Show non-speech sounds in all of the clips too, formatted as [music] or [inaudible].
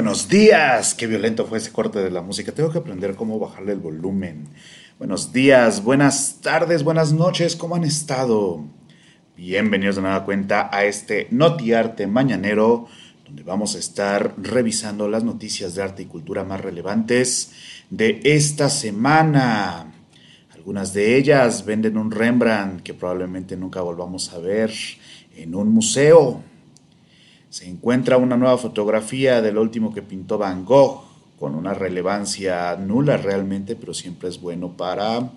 Buenos días, qué violento fue ese corte de la música. Tengo que aprender cómo bajarle el volumen. Buenos días, buenas tardes, buenas noches, ¿cómo han estado? Bienvenidos de nueva cuenta a este Notiarte Mañanero, donde vamos a estar revisando las noticias de arte y cultura más relevantes de esta semana. Algunas de ellas venden un Rembrandt que probablemente nunca volvamos a ver en un museo. Se encuentra una nueva fotografía del último que pintó Van Gogh, con una relevancia nula realmente, pero siempre es bueno para,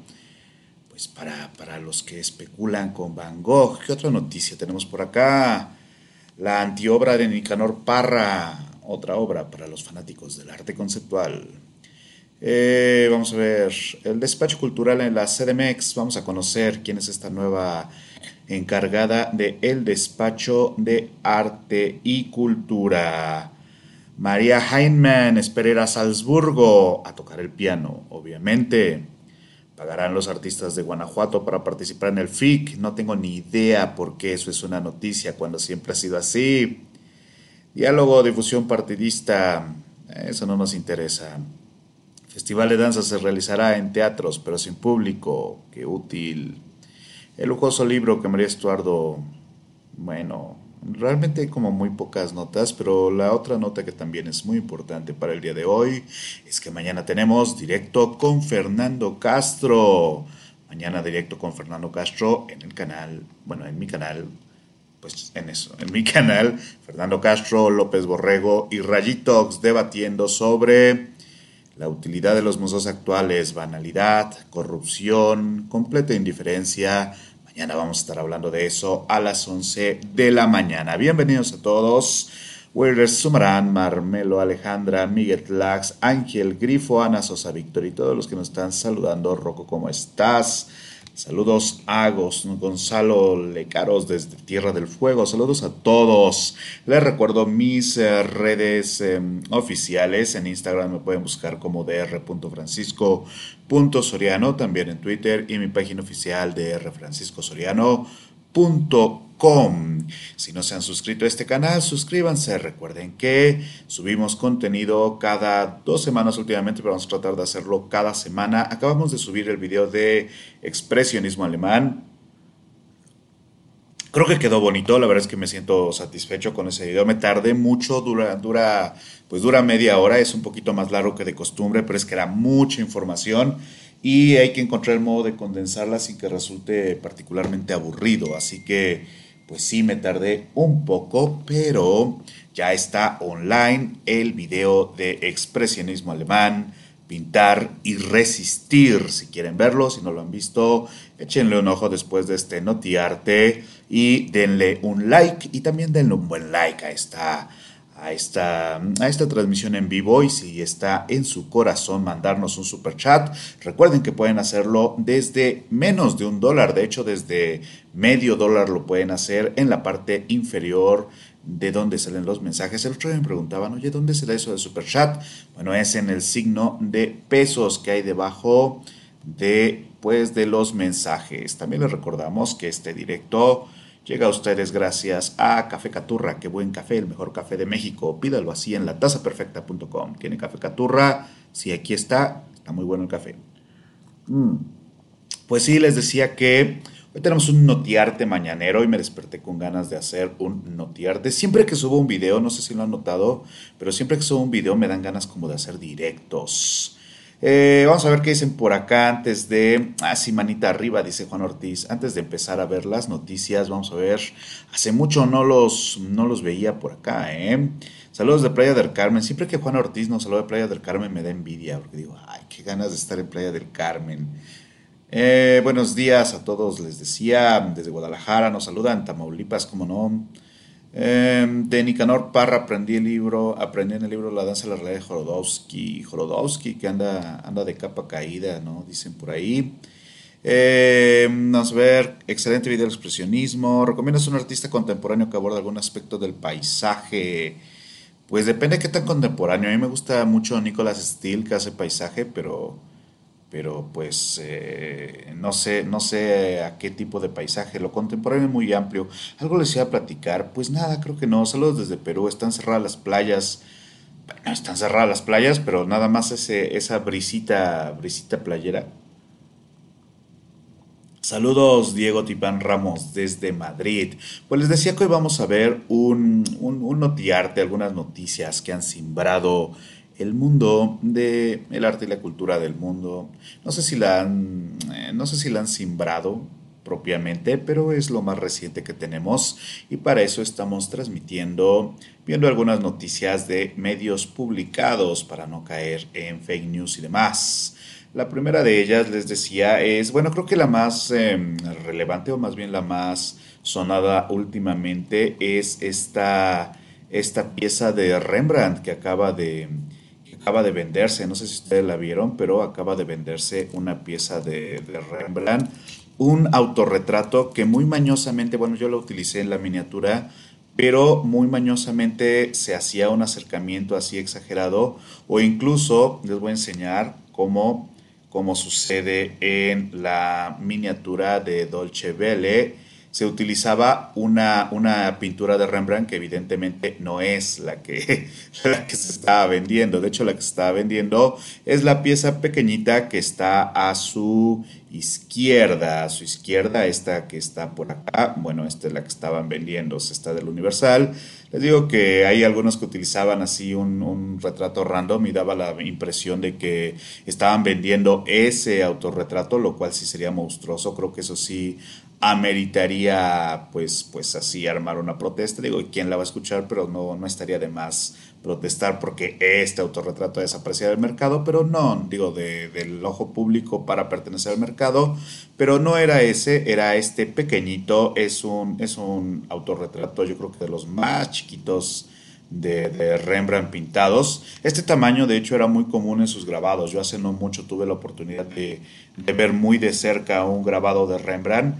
pues para, para los que especulan con Van Gogh. ¿Qué otra noticia tenemos por acá? La antiobra de Nicanor Parra, otra obra para los fanáticos del arte conceptual. Eh, vamos a ver, el despacho cultural en la CDMX, vamos a conocer quién es esta nueva encargada de el despacho de arte y cultura. María Heinman esperará a Salzburgo a tocar el piano, obviamente. Pagarán los artistas de Guanajuato para participar en el FIC. No tengo ni idea por qué eso es una noticia cuando siempre ha sido así. Diálogo, difusión partidista, eso no nos interesa. Festival de danza se realizará en teatros, pero sin público. Qué útil. El lujoso libro que María Estuardo, bueno, realmente hay como muy pocas notas, pero la otra nota que también es muy importante para el día de hoy es que mañana tenemos directo con Fernando Castro. Mañana directo con Fernando Castro en el canal, bueno, en mi canal, pues en eso, en mi [laughs] canal, Fernando Castro, López Borrego y Rayitox debatiendo sobre la utilidad de los museos actuales, banalidad, corrupción, completa indiferencia. Mañana vamos a estar hablando de eso a las 11 de la mañana. Bienvenidos a todos. Wilder Sumarán, Marmelo, Alejandra, Miguel Lax, Ángel, Grifo, Ana Sosa, Víctor y todos los que nos están saludando. Rocco, ¿cómo estás? Saludos a Gonzalo Lecaros desde Tierra del Fuego. Saludos a todos. Les recuerdo mis eh, redes em, oficiales. En Instagram me pueden buscar como dr.francisco.soriano. También en Twitter y mi página oficial drfranciscosoriano.com si no se han suscrito a este canal, suscríbanse. Recuerden que subimos contenido cada dos semanas últimamente, pero vamos a tratar de hacerlo cada semana. Acabamos de subir el video de expresionismo alemán. Creo que quedó bonito, la verdad es que me siento satisfecho con ese video. Me tardé mucho, dura, dura, pues dura media hora, es un poquito más largo que de costumbre, pero es que era mucha información y hay que encontrar el modo de condensarla sin que resulte particularmente aburrido. Así que pues sí me tardé un poco, pero ya está online el video de expresionismo alemán, pintar y resistir. Si quieren verlo, si no lo han visto, échenle un ojo después de este notiarte y denle un like y también denle un buen like a esta a esta, a esta transmisión en vivo y si está en su corazón mandarnos un super chat, recuerden que pueden hacerlo desde menos de un dólar, de hecho desde medio dólar lo pueden hacer en la parte inferior de donde salen los mensajes. El otro día me preguntaban, oye, ¿dónde se da eso de super chat? Bueno, es en el signo de pesos que hay debajo de, pues, de los mensajes. También les recordamos que este directo Llega a ustedes gracias a Café Caturra, qué buen café, el mejor café de México. Pídalo así en latazaperfecta.com. ¿Tiene Café Caturra? Sí, aquí está. Está muy bueno el café. Mm. Pues sí, les decía que hoy tenemos un notiarte mañanero y me desperté con ganas de hacer un notiarte. Siempre que subo un video, no sé si lo han notado, pero siempre que subo un video me dan ganas como de hacer directos. Eh, vamos a ver qué dicen por acá antes de... Ah, sí, manita arriba, dice Juan Ortiz. Antes de empezar a ver las noticias, vamos a ver... Hace mucho no los, no los veía por acá, ¿eh? Saludos de Playa del Carmen. Siempre que Juan Ortiz nos saluda de Playa del Carmen me da envidia, porque digo, ay, qué ganas de estar en Playa del Carmen. Eh, buenos días a todos, les decía, desde Guadalajara nos saludan, Tamaulipas, como no. Em, de Nicanor Parra aprendí el libro, aprendí en el libro La danza de la realidad de Jorodowski, Jorodowski que anda, anda de capa caída, ¿no? Dicen por ahí. Eh, vamos ver, excelente video de expresionismo. ¿Recomiendas un artista contemporáneo que aborda algún aspecto del paisaje? Pues depende de qué tan contemporáneo. A mí me gusta mucho Nicolas Steele que hace paisaje, pero pero pues eh, no, sé, no sé a qué tipo de paisaje, lo contemporáneo es muy amplio. ¿Algo les iba a platicar? Pues nada, creo que no, saludos desde Perú, están cerradas las playas bueno, están cerradas las playas, pero nada más ese, esa brisita, brisita playera. Saludos Diego Tipán Ramos desde Madrid. Pues les decía que hoy vamos a ver un, un, notiarte, algunas noticias que han simbrado el mundo de el arte y la cultura del mundo. No sé si la han, eh, no sé si la han simbrado propiamente, pero es lo más reciente que tenemos y para eso estamos transmitiendo, viendo algunas noticias de medios publicados para no caer en fake news y demás. La primera de ellas, les decía, es, bueno, creo que la más em, relevante o más bien la más sonada últimamente es esta, esta pieza de Rembrandt que acaba de, acaba de venderse. No sé si ustedes la vieron, pero acaba de venderse una pieza de, de Rembrandt. Un autorretrato que muy mañosamente, bueno, yo lo utilicé en la miniatura, pero muy mañosamente se hacía un acercamiento así exagerado o incluso les voy a enseñar cómo como sucede en la miniatura de Dolce Vele, se utilizaba una, una pintura de Rembrandt que evidentemente no es la que, [laughs] la que se estaba vendiendo. De hecho, la que se estaba vendiendo es la pieza pequeñita que está a su izquierda. A su izquierda, esta que está por acá. Bueno, esta es la que estaban vendiendo. Esta del Universal. Les digo que hay algunos que utilizaban así un, un retrato random y daba la impresión de que estaban vendiendo ese autorretrato, lo cual sí sería monstruoso. Creo que eso sí ameritaría pues, pues así armar una protesta. Digo, ¿quién la va a escuchar? Pero no, no estaría de más protestar porque este autorretrato ha desaparecido del mercado, pero no, digo, del ojo público para pertenecer al mercado, pero no era ese, era este pequeñito, es un, es un autorretrato, yo creo que de los más chiquitos de, Rembrandt pintados. Este tamaño, de hecho, era muy común en sus grabados. Yo hace no mucho tuve la oportunidad de, de ver muy de cerca un grabado de Rembrandt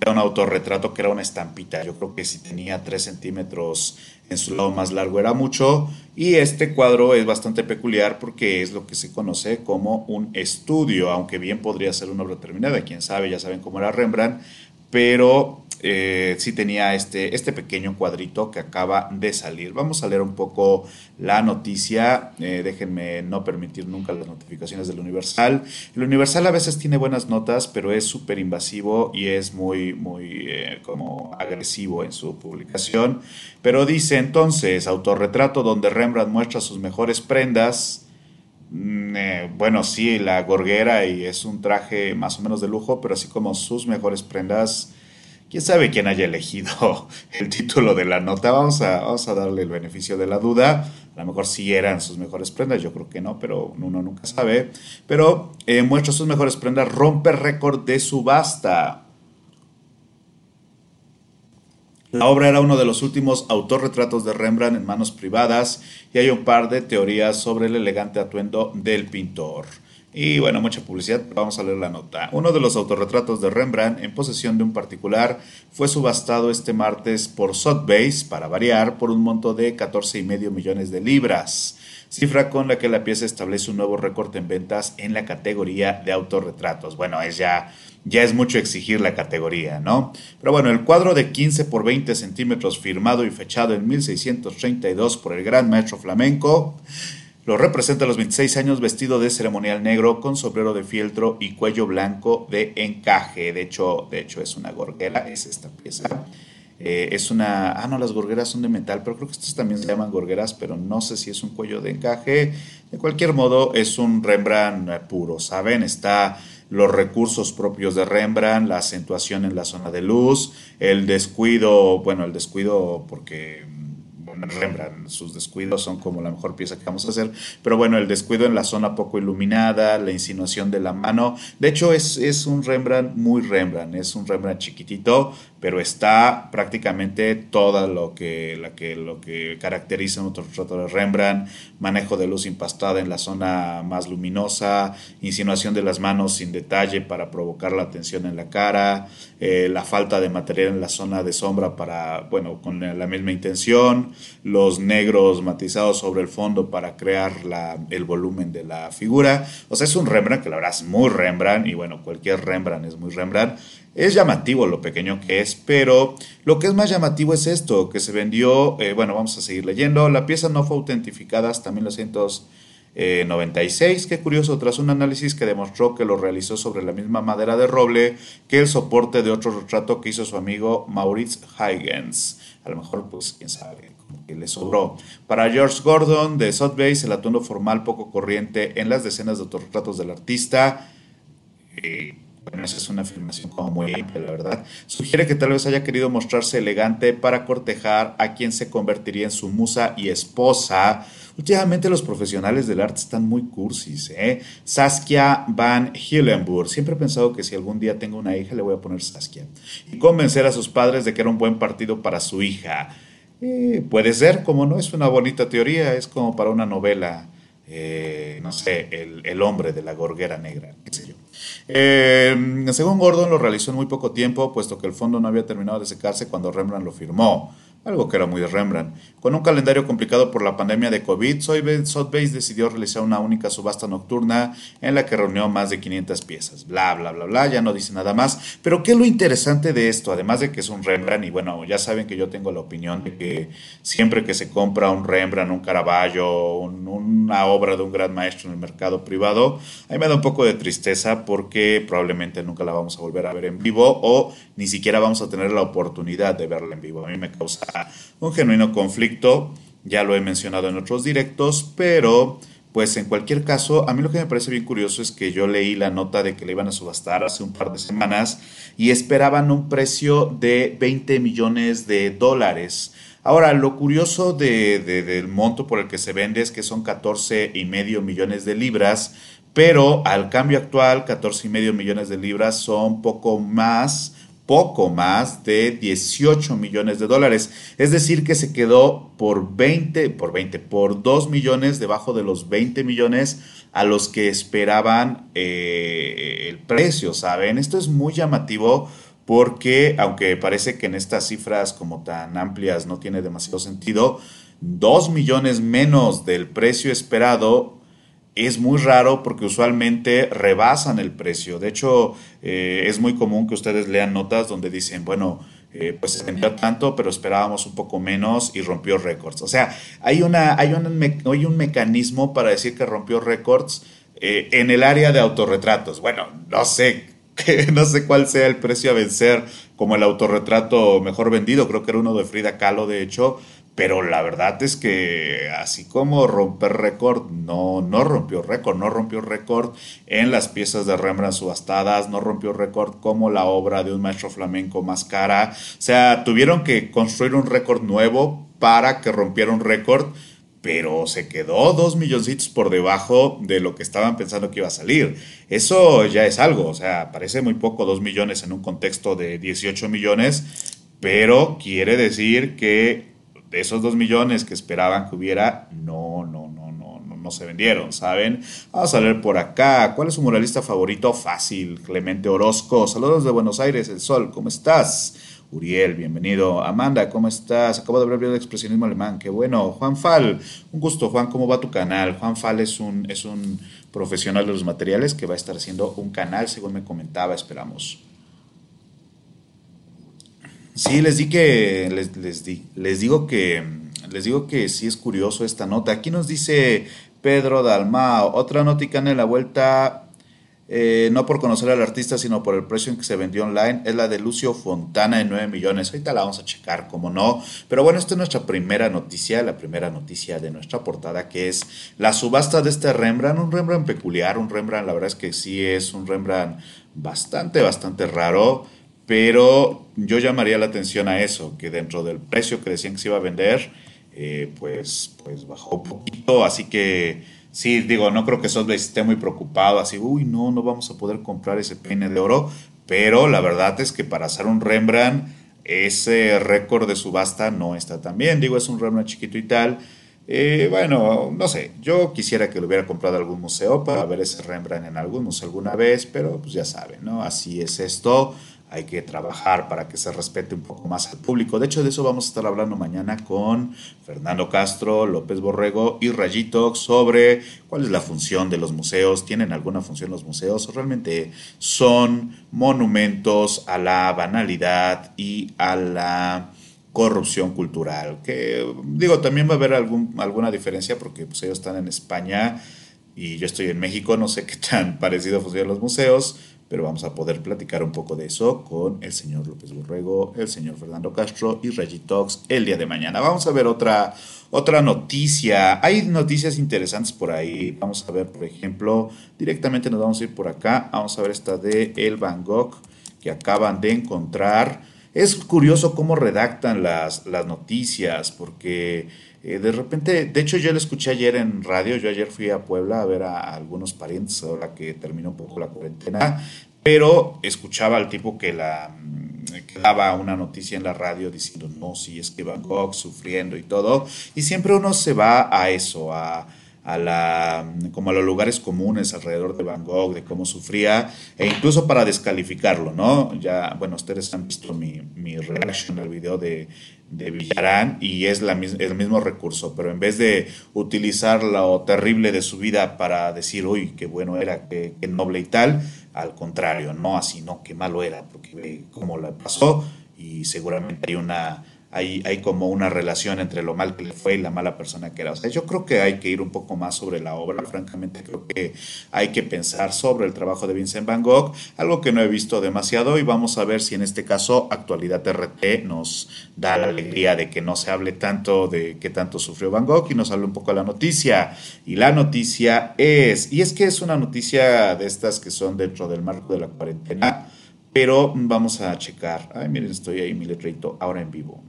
era un autorretrato que era una estampita. Yo creo que si tenía 3 centímetros en su lado más largo era mucho. Y este cuadro es bastante peculiar porque es lo que se conoce como un estudio, aunque bien podría ser una obra terminada. Quién sabe, ya saben cómo era Rembrandt. Pero eh, sí tenía este, este pequeño cuadrito que acaba de salir. Vamos a leer un poco la noticia. Eh, déjenme no permitir nunca las notificaciones del Universal. El Universal a veces tiene buenas notas, pero es súper invasivo y es muy, muy eh, como agresivo en su publicación. Pero dice entonces, autorretrato donde Rembrandt muestra sus mejores prendas. Mm, bueno, sí, la gorguera y es un traje más o menos de lujo, pero así como sus mejores prendas quién sabe quién haya elegido [laughs] el título de la nota. Vamos a, vamos a darle el beneficio de la duda. A lo mejor sí eran sus mejores prendas, yo creo que no, pero uno nunca sabe. Pero eh, muestra sus mejores prendas, rompe récord de subasta. La obra era uno de los últimos autorretratos de Rembrandt en manos privadas y hay un par de teorías sobre el elegante atuendo del pintor. Y bueno, mucha publicidad, vamos a leer la nota. Uno de los autorretratos de Rembrandt en posesión de un particular fue subastado este martes por Sotheby's, para variar, por un monto de 14,5 millones de libras, cifra con la que la pieza establece un nuevo récord en ventas en la categoría de autorretratos. Bueno, es ya, ya es mucho exigir la categoría, ¿no? Pero bueno, el cuadro de 15 por 20 centímetros firmado y fechado en 1632 por el gran maestro flamenco lo representa a los 26 años vestido de ceremonial negro con sombrero de fieltro y cuello blanco de encaje. De hecho, de hecho es una gorguera, es esta pieza. Eh, es una... Ah, no, las gorgueras son de metal, pero creo que estas también se llaman gorgueras, pero no sé si es un cuello de encaje. De cualquier modo, es un Rembrandt puro, ¿saben? Está los recursos propios de Rembrandt, la acentuación en la zona de luz, el descuido, bueno, el descuido porque Rembrandt, sus descuidos son como la mejor pieza que vamos a hacer, pero bueno, el descuido en la zona poco iluminada, la insinuación de la mano, de hecho es, es un Rembrandt muy Rembrandt, es un Rembrandt chiquitito, pero está prácticamente todo lo que, lo que caracteriza un retrato de Rembrandt, manejo de luz impastada en la zona más luminosa, insinuación de las manos sin detalle para provocar la tensión en la cara, eh, la falta de material en la zona de sombra para, bueno, con la misma intención, los negros matizados sobre el fondo para crear la, el volumen de la figura. O sea, es un Rembrandt que la verdad es muy Rembrandt y bueno, cualquier Rembrandt es muy Rembrandt. Es llamativo lo pequeño que es, pero lo que es más llamativo es esto, que se vendió, eh, bueno, vamos a seguir leyendo, la pieza no fue autentificada hasta 1996, qué curioso, tras un análisis que demostró que lo realizó sobre la misma madera de roble que el soporte de otro retrato que hizo su amigo Maurits Huygens. A lo mejor, pues, quién sabe, que le sobró. Para George Gordon de Sotheby's, el atuendo formal poco corriente en las decenas de autorretratos del artista... Eh, bueno, esa es una afirmación como muy amplia, la verdad. Sugiere que tal vez haya querido mostrarse elegante para cortejar a quien se convertiría en su musa y esposa. Últimamente los profesionales del arte están muy cursis, ¿eh? Saskia Van Hillenburg. Siempre he pensado que si algún día tengo una hija le voy a poner Saskia. Y convencer a sus padres de que era un buen partido para su hija. Eh, puede ser, como no, es una bonita teoría, es como para una novela. Eh, no sé, el, el, hombre de la gorguera negra, qué sé yo. Eh, según Gordon, lo realizó en muy poco tiempo, puesto que el fondo no había terminado de secarse cuando Rembrandt lo firmó algo que era muy de Rembrandt. Con un calendario complicado por la pandemia de COVID, Sotheby's decidió realizar una única subasta nocturna en la que reunió más de 500 piezas. Bla, bla, bla, bla, ya no dice nada más. Pero ¿qué es lo interesante de esto? Además de que es un Rembrandt, y bueno, ya saben que yo tengo la opinión de que siempre que se compra un Rembrandt, un Caravaggio, una obra de un gran maestro en el mercado privado, a mí me da un poco de tristeza porque probablemente nunca la vamos a volver a ver en vivo o ni siquiera vamos a tener la oportunidad de verla en vivo. A mí me causa un genuino conflicto, ya lo he mencionado en otros directos, pero pues en cualquier caso, a mí lo que me parece bien curioso es que yo leí la nota de que le iban a subastar hace un par de semanas y esperaban un precio de 20 millones de dólares. Ahora, lo curioso del monto por el que se vende es que son 14 y medio millones de libras, pero al cambio actual, 14 y medio millones de libras son poco más poco más de 18 millones de dólares. Es decir, que se quedó por 20, por 20, por 2 millones debajo de los 20 millones a los que esperaban eh, el precio, ¿saben? Esto es muy llamativo porque, aunque parece que en estas cifras como tan amplias no tiene demasiado sentido, 2 millones menos del precio esperado es muy raro porque usualmente rebasan el precio. De hecho, eh, es muy común que ustedes lean notas donde dicen, bueno, eh, pues se vendió tanto, pero esperábamos un poco menos y rompió récords. O sea, hay, una, hay, un, hay un mecanismo para decir que rompió récords eh, en el área de autorretratos. Bueno, no sé, [laughs] no sé cuál sea el precio a vencer como el autorretrato mejor vendido. Creo que era uno de Frida Kahlo, de hecho pero la verdad es que así como romper récord, no, no rompió récord, no rompió récord en las piezas de Rembrandt subastadas, no rompió récord como la obra de un maestro flamenco más cara. O sea, tuvieron que construir un récord nuevo para que rompiera un récord, pero se quedó dos milloncitos por debajo de lo que estaban pensando que iba a salir. Eso ya es algo, o sea, parece muy poco dos millones en un contexto de 18 millones, pero quiere decir que de esos dos millones que esperaban que hubiera, no, no, no, no, no, no se vendieron, ¿saben? Vamos a ver por acá. ¿Cuál es su muralista favorito? Fácil, Clemente Orozco. Saludos de Buenos Aires, El Sol, ¿cómo estás? Uriel, bienvenido. Amanda, ¿cómo estás? Acabo de ver el expresionismo alemán, qué bueno. Juan Fal, un gusto, Juan, ¿cómo va tu canal? Juan Fal es un, es un profesional de los materiales que va a estar haciendo un canal, según me comentaba, esperamos. Sí, les di que les, les, di, les digo que les digo que sí es curioso esta nota. Aquí nos dice Pedro Dalmao, otra notica en la vuelta, eh, no por conocer al artista, sino por el precio en que se vendió online, es la de Lucio Fontana de 9 millones. Ahorita la vamos a checar, como no. Pero bueno, esta es nuestra primera noticia, la primera noticia de nuestra portada, que es la subasta de este Rembrandt, un Rembrandt peculiar, un Rembrandt, la verdad es que sí es un Rembrandt bastante, bastante raro pero yo llamaría la atención a eso, que dentro del precio que decían que se iba a vender, eh, pues, pues bajó un poquito, así que sí, digo, no creo que Sotheby's esté muy preocupado, así, uy, no, no vamos a poder comprar ese peine de oro, pero la verdad es que para hacer un Rembrandt, ese récord de subasta no está tan bien, digo, es un Rembrandt chiquito y tal, eh, bueno, no sé, yo quisiera que lo hubiera comprado algún museo para ver ese Rembrandt en algún museo alguna vez, pero pues ya saben, ¿no? Así es esto hay que trabajar para que se respete un poco más al público. De hecho, de eso vamos a estar hablando mañana con Fernando Castro, López Borrego y Rayito sobre cuál es la función de los museos, tienen alguna función los museos, realmente son monumentos a la banalidad y a la corrupción cultural. Que digo, también va a haber algún, alguna diferencia porque pues, ellos están en España y yo estoy en México, no sé qué tan [laughs] parecido funcionan los museos, pero vamos a poder platicar un poco de eso con el señor López Borrego, el señor Fernando Castro y Talks el día de mañana. Vamos a ver otra, otra noticia. Hay noticias interesantes por ahí. Vamos a ver, por ejemplo, directamente nos vamos a ir por acá. Vamos a ver esta de El Gogh que acaban de encontrar. Es curioso cómo redactan las, las noticias, porque eh, de repente, de hecho yo lo escuché ayer en radio, yo ayer fui a Puebla a ver a, algunos parientes ahora que terminó un poco la cuarentena, pero escuchaba al tipo que la que daba una noticia en la radio diciendo, no, sí, es que Gogh sufriendo y todo, y siempre uno se va a eso, a a la, como a los lugares comunes alrededor de Van Gogh, de cómo sufría, e incluso para descalificarlo, ¿no? Ya, bueno, ustedes han visto mi, mi reaction al video de, de Villarán y es la, el mismo recurso, pero en vez de utilizar lo terrible de su vida para decir, uy, qué bueno era, qué, qué noble y tal, al contrario, no así, no, qué malo era, porque ve cómo le pasó y seguramente hay una hay, hay como una relación entre lo mal que le fue y la mala persona que era. O sea, yo creo que hay que ir un poco más sobre la obra. Francamente, creo que hay que pensar sobre el trabajo de Vincent Van Gogh, algo que no he visto demasiado y vamos a ver si en este caso Actualidad RT nos da la alegría de que no se hable tanto de qué tanto sufrió Van Gogh y nos hable un poco de la noticia. Y la noticia es, y es que es una noticia de estas que son dentro del marco de la cuarentena, pero vamos a checar. Ay, miren, estoy ahí, mi letrito, ahora en vivo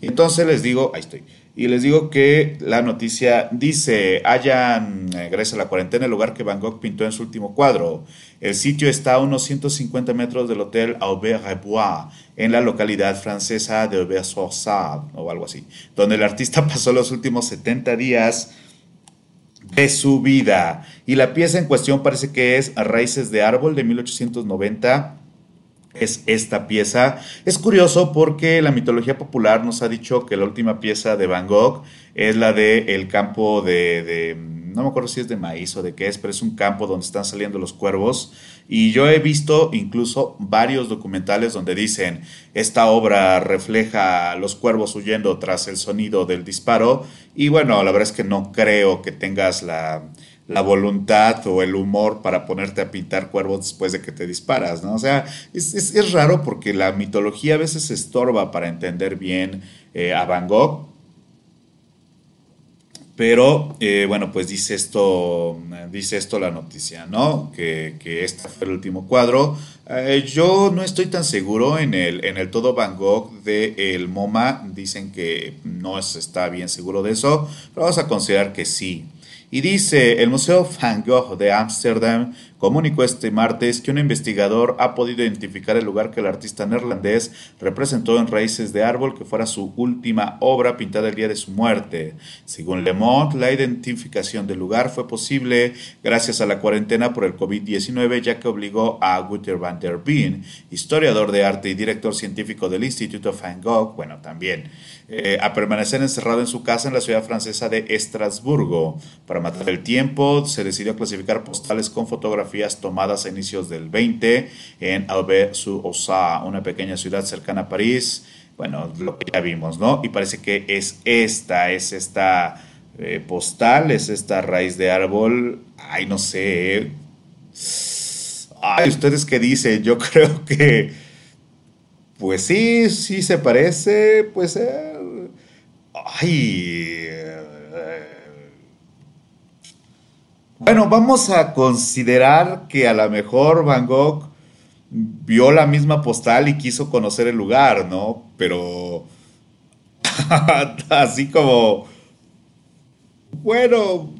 Entonces les digo, ahí estoy. Y les digo que la noticia dice, hayan, eh, gracias a la cuarentena, el lugar que Van Gogh pintó en su último cuadro. El sitio está a unos 150 metros del hotel Aubert-Rebois, en la localidad francesa de Aubert-Sorsard, o algo así, donde el artista [laughs] pasó los últimos 70 días de su vida. Y la pieza en cuestión parece que es Raíces de Árbol de 1890 es esta pieza. Es curioso porque la mitología popular nos ha dicho que la última pieza de Van Gogh es la de el campo de, no me acuerdo si es de maíz o de qué es, pero es un campo donde están saliendo los cuervos. Y yo he visto incluso varios documentales donde dicen, esta obra refleja los cuervos huyendo tras el sonido del disparo. Y bueno, la verdad es que no creo que tengas la la voluntad o el humor para ponerte a pintar cuervos después de que te disparas, ¿no? O sea, es, es, raro porque la mitología a veces estorba para entender bien eh, a Van Gogh. Pero, eh, bueno, pues dice esto, dice esto la noticia, ¿no? Que, que este fue el último cuadro. Eh, yo no estoy tan seguro en el, en el todo Van Gogh de el MoMA. Dicen que no está bien seguro de eso, pero vamos a considerar que sí. Y dice, el Museo Van Gogh de Ámsterdam comunicó este martes que un investigador ha podido identificar el lugar que el artista neerlandés representó en Raíces de Árbol, que fuera su última obra pintada el día de su muerte. Según Le Monde, la identificación del lugar fue posible gracias a la cuarentena por el COVID-19, ya que obligó a Wouter van der Been, historiador de arte y director científico del Instituto Van Gogh, bueno, también, eh, a permanecer encerrado en su casa en la ciudad francesa de Estrasburgo. Para matar el tiempo, se decidió clasificar postales con fotografías tomadas a inicios del 20 en Albert-sur-Ossa, una pequeña ciudad cercana a París. Bueno, lo que ya vimos, ¿no? Y parece que es esta, es esta eh, postal, es esta raíz de árbol. Ay, no sé. Ay, ¿ustedes qué dicen? Yo [laughs] creo que. Pues sí, sí se parece, pues. Ay. Bueno, vamos a considerar que a lo mejor Van Gogh vio la misma postal y quiso conocer el lugar, ¿no? Pero [laughs] así como, bueno,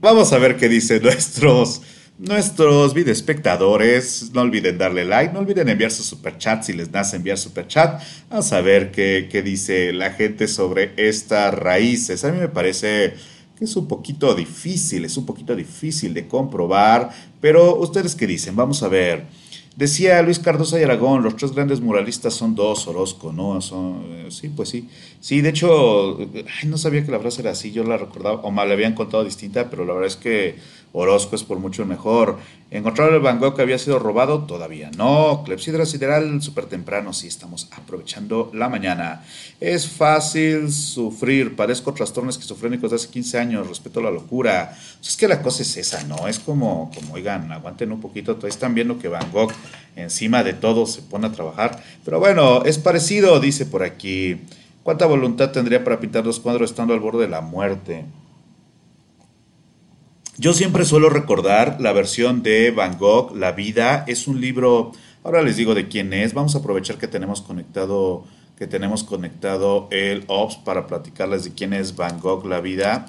vamos a ver qué dicen nuestros, nuestros espectadores. No olviden darle like, no olviden enviar su superchat si les nace enviar superchat. A ver qué, qué dice la gente sobre estas raíces. A mí me parece que es un poquito difícil, es un poquito difícil de comprobar, pero ustedes qué dicen, vamos a ver. Decía Luis Cardoso y Aragón, los tres grandes muralistas son dos, Orozco, ¿no? Son, eh, sí, pues sí. Sí, de hecho, no sabía que la frase era así, yo la recordaba, o me la habían contado distinta, pero la verdad es que Orozco es por mucho mejor. ¿Encontrar el Van Gogh que había sido robado? Todavía no. Clepsidra sideral, súper temprano, sí, estamos aprovechando la mañana. Es fácil sufrir, padezco trastornos esquizofrénicos de hace 15 años, respeto a la locura. Es que la cosa es esa, ¿no? Es como, como oigan, aguanten un poquito, todavía están viendo que Van Gogh encima de todo se pone a trabajar. Pero bueno, es parecido, dice por aquí. ¿Cuánta voluntad tendría para pintar los cuadros estando al borde de la muerte? Yo siempre suelo recordar la versión de Van Gogh, La vida. Es un libro, ahora les digo de quién es. Vamos a aprovechar que tenemos conectado, que tenemos conectado el OPS para platicarles de quién es Van Gogh, La vida.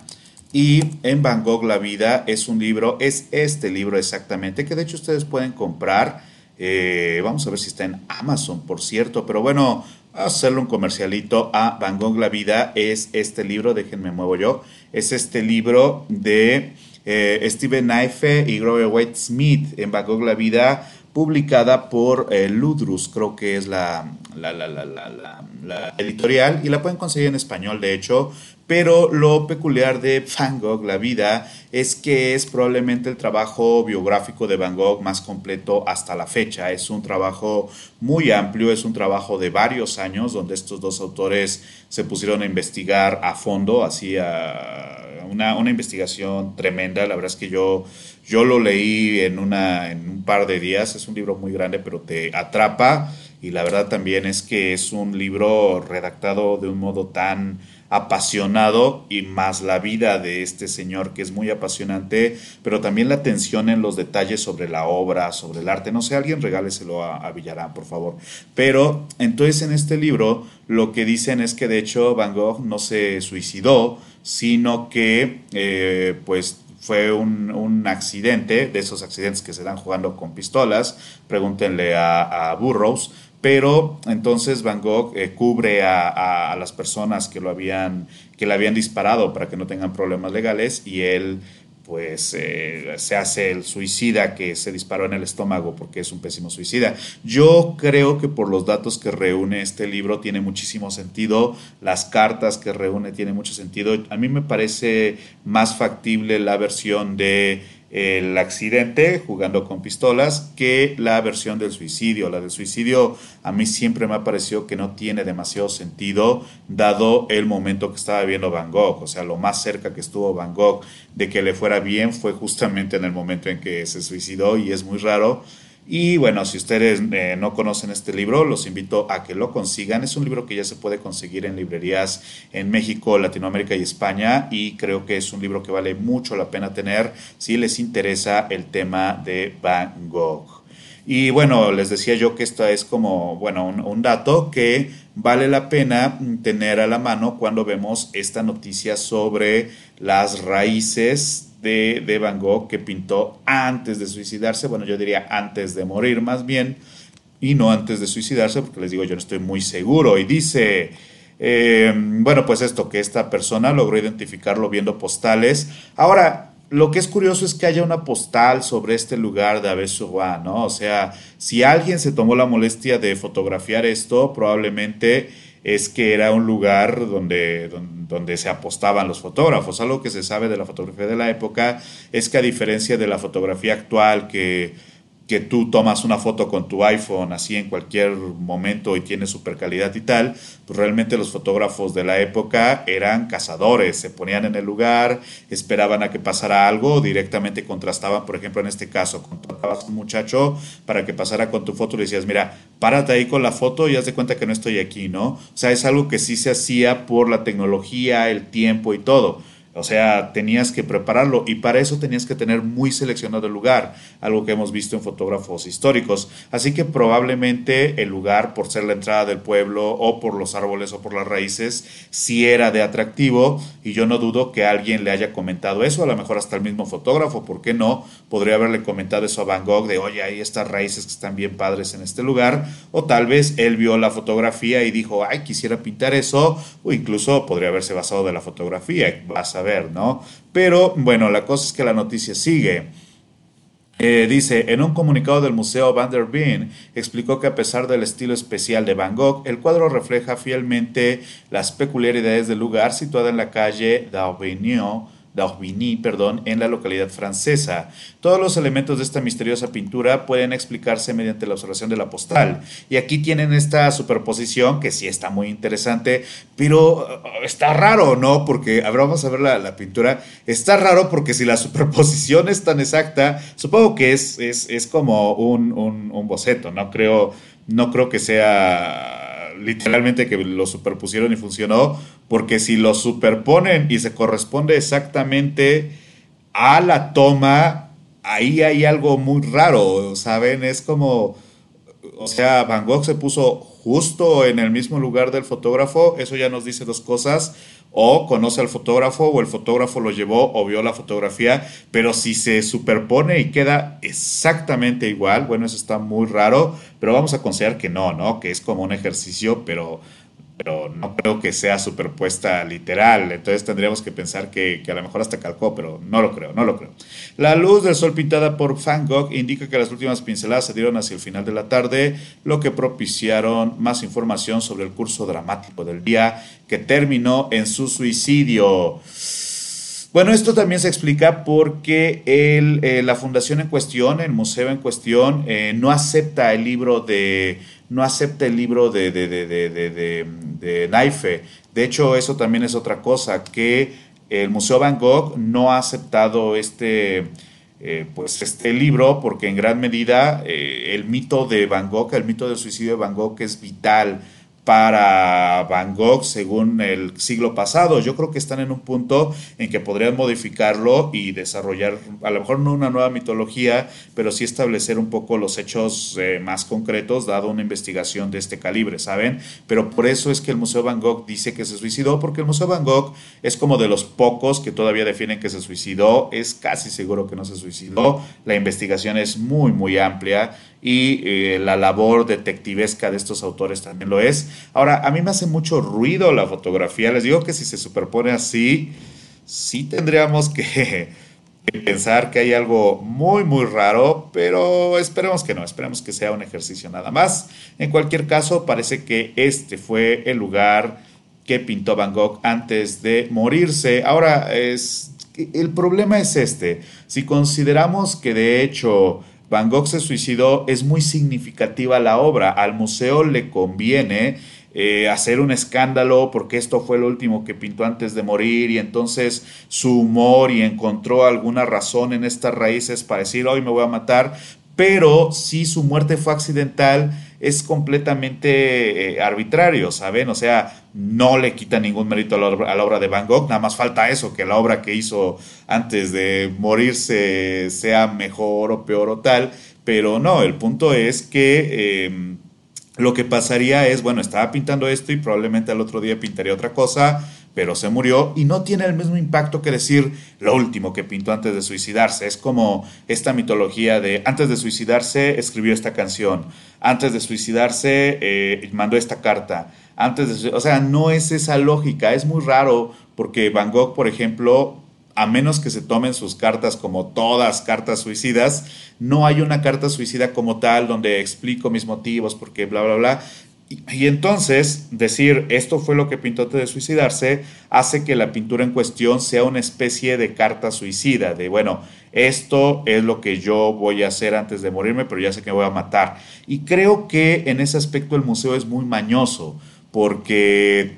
Y en Van Gogh, La vida es un libro, es este libro exactamente, que de hecho ustedes pueden comprar. Eh, vamos a ver si está en Amazon, por cierto. Pero bueno, hacerle un comercialito a Van Gogh, La vida es este libro, déjenme muevo yo. Es este libro de eh, Steven Knife y Grover White Smith en Van Gogh la vida, publicada por eh, Ludrus, creo que es la, la, editorial, y la pueden conseguir en español, de hecho. Pero lo peculiar de Van Gogh, la vida, es que es probablemente el trabajo biográfico de Van Gogh más completo hasta la fecha. Es un trabajo muy amplio, es un trabajo de varios años donde estos dos autores se pusieron a investigar a fondo, así a una, una, investigación tremenda. La verdad es que yo, yo lo leí en, una, en un par de días. Es un libro muy grande, pero te atrapa. Y la verdad también es que es un libro redactado de un modo tan apasionado y más la vida de este señor que es muy apasionante, pero también la atención en los detalles sobre la obra, sobre el arte. No sé, alguien regáleselo a, a Villarán, por favor. Pero entonces en este libro lo que dicen es que de hecho Van Gogh no se suicidó, sino que eh, pues fue un, accidente, de esos accidentes que se dan jugando con pistolas, pregúntenle a, Burroughs, pero entonces Van Gogh eh, cubre a, las personas que lo habían que le habían disparado para que no tengan problemas legales y él pues eh, se hace el suicida que se disparó en el estómago porque es un pésimo suicida. Yo creo que por los datos que reúne este libro tiene muchísimo sentido, las cartas que reúne tiene mucho sentido. A mí me parece más factible la versión de el accidente jugando con pistolas que la versión del suicidio. La del suicidio a mí siempre me ha parecido que no tiene demasiado sentido dado el momento que estaba viendo Van Gogh. O sea, lo más cerca que estuvo Van Gogh de que le fuera bien fue justamente en el momento en que se suicidó y es muy raro y bueno, si ustedes eh, no conocen este libro, los invito a que lo consigan. Es un libro que ya se puede conseguir en librerías en México, Latinoamérica y España y creo que es un libro que vale mucho la pena tener si les interesa el tema de Van Gogh. Y bueno, les decía yo que esto es como, bueno, un, dato que vale la pena tener a la mano cuando vemos esta noticia sobre las raíces de, Van Gogh que pintó antes de suicidarse, bueno, yo diría antes de morir más bien, y no antes de suicidarse, porque les digo, yo no estoy muy seguro. Y dice, eh, bueno, pues esto, que esta persona logró identificarlo viendo postales. Ahora, lo que es curioso es que haya una postal sobre este lugar de aves ¿no? O sea, si alguien se tomó la molestia de fotografiar esto, probablemente es que era un lugar donde, donde, se apostaban los fotógrafos. Algo que se sabe de la fotografía de la época es que a diferencia de la fotografía actual que que tú tomas una foto con tu iPhone así en cualquier momento y tiene super calidad y tal, pues realmente los fotógrafos de la época eran cazadores, se ponían en el lugar, esperaban a que pasara algo, directamente contrastaban, por ejemplo, en este caso, contratabas a un muchacho para que pasara con tu foto y le decías, mira, párate ahí con la foto y haz de cuenta que no estoy aquí, ¿no? O sea, es algo que sí se hacía por la tecnología, el tiempo y todo o sea, tenías que prepararlo y para eso tenías que tener muy seleccionado el lugar, algo que hemos visto en fotógrafos históricos. Así que probablemente el lugar, por ser la entrada del pueblo o por los árboles o por las raíces, sí era de atractivo y yo no dudo que alguien le haya comentado eso, a lo mejor hasta el mismo fotógrafo, ¿por qué no? Podría haberle comentado eso a Van Gogh de, oye, hay estas raíces que están bien padres en este lugar, o tal vez él vio la fotografía y dijo, ay, quisiera pintar eso, o incluso podría haberse basado de la fotografía, vas a saber, ¿no? Pero bueno, la cosa es que la noticia sigue. Eh, dice, en un comunicado del Museo Van der Been, explicó que a pesar del estilo especial de Van Gogh, el cuadro refleja fielmente las peculiaridades del lugar situado en la calle d'Aubigny perdón, en la localidad francesa. Todos los elementos de esta misteriosa pintura pueden explicarse mediante la observación de la postal. Y aquí tienen esta superposición que sí está muy interesante, pero uh, está raro, ¿no? Porque, ahora vamos a ver la, pintura, está raro porque si la [laughs] superposición es tan exacta, supongo que es, es, como un, un boceto, no creo, no creo que sea literalmente que lo superpusieron y funcionó, porque si lo superponen y se corresponde exactamente a la toma, ahí hay algo muy raro, ¿saben? Es como, o sea, Van Gogh se puso justo en el mismo lugar del fotógrafo, eso ya nos dice dos cosas o conoce al fotógrafo o el fotógrafo lo llevó o vio la fotografía, pero si se superpone y queda exactamente igual, bueno, eso está muy raro, pero vamos a considerar que no, ¿no? Que es como un ejercicio, pero pero no creo que sea superpuesta literal. Entonces tendríamos que pensar que, a lo mejor hasta calcó, pero no lo creo, no lo creo. La luz del sol pintada por Van Gogh indica que las últimas pinceladas se dieron hacia el final de la tarde, lo que propiciaron más información sobre el curso dramático del día que terminó en su suicidio. Bueno, esto también se explica porque el, eh, la fundación en cuestión, el museo en cuestión, eh, no acepta el libro de no acepta el libro de, de, de, de, Naife. De hecho, eso también es otra cosa, que el Museo Van Gogh no ha aceptado este, eh, pues este libro porque en gran medida el mito de Van Gogh, el mito del suicidio de Van Gogh es vital para Van Gogh según el siglo pasado. Yo creo que están en un punto en que podrían modificarlo y desarrollar, a lo mejor no una nueva mitología, pero sí establecer un poco los hechos eh, más concretos, dado una investigación de este calibre, ¿saben? Pero por eso es que el Museo Van Gogh dice que se suicidó, porque el Museo Van Gogh es como de los pocos que todavía definen que se suicidó, es casi seguro que no se suicidó, la investigación es muy, muy amplia y eh, la labor detectivesca de estos autores también lo es. Ahora, a mí me hace mucho ruido la fotografía, les digo que si se superpone así, sí tendríamos [laughs] que, pensar que hay algo muy, muy raro, pero esperemos que no, esperemos que sea un ejercicio nada más. En cualquier caso, parece que este fue el lugar que pintó Van Gogh antes de morirse. Ahora, es, el problema es este, si consideramos que de hecho Van Gogh se suicidó, es muy significativa la obra. Al museo le conviene eh, hacer un escándalo porque esto fue lo último que pintó antes de morir y entonces su humor y encontró alguna razón en estas raíces para decir hoy me voy a matar, pero si su muerte fue accidental es completamente eh, arbitrario, ¿saben? O sea, no le quita ningún mérito a la, obra, de Van Gogh, nada más falta eso, que la obra que hizo antes de morirse sea mejor o peor o tal, pero no, el punto es que... Em, lo que pasaría es, bueno, estaba pintando esto y probablemente al otro día pintaría otra cosa, pero se murió y no tiene el mismo impacto que decir lo último que pintó antes de suicidarse. Es como esta mitología de antes de suicidarse escribió esta canción, antes de suicidarse eh, mandó esta carta, antes de, o sea, no es esa lógica, es muy raro porque Van Gogh, por ejemplo, a menos que se tomen sus cartas como todas cartas suicidas, no hay una carta suicida como tal donde explico mis motivos, porque bla, bla, bla, y, entonces decir esto fue lo que pintó antes de suicidarse hace que la pintura en cuestión sea una especie de carta suicida, de bueno, esto es lo que yo voy a hacer antes de morirme, pero ya sé que me voy a matar. Y creo que en ese aspecto el museo es muy mañoso, porque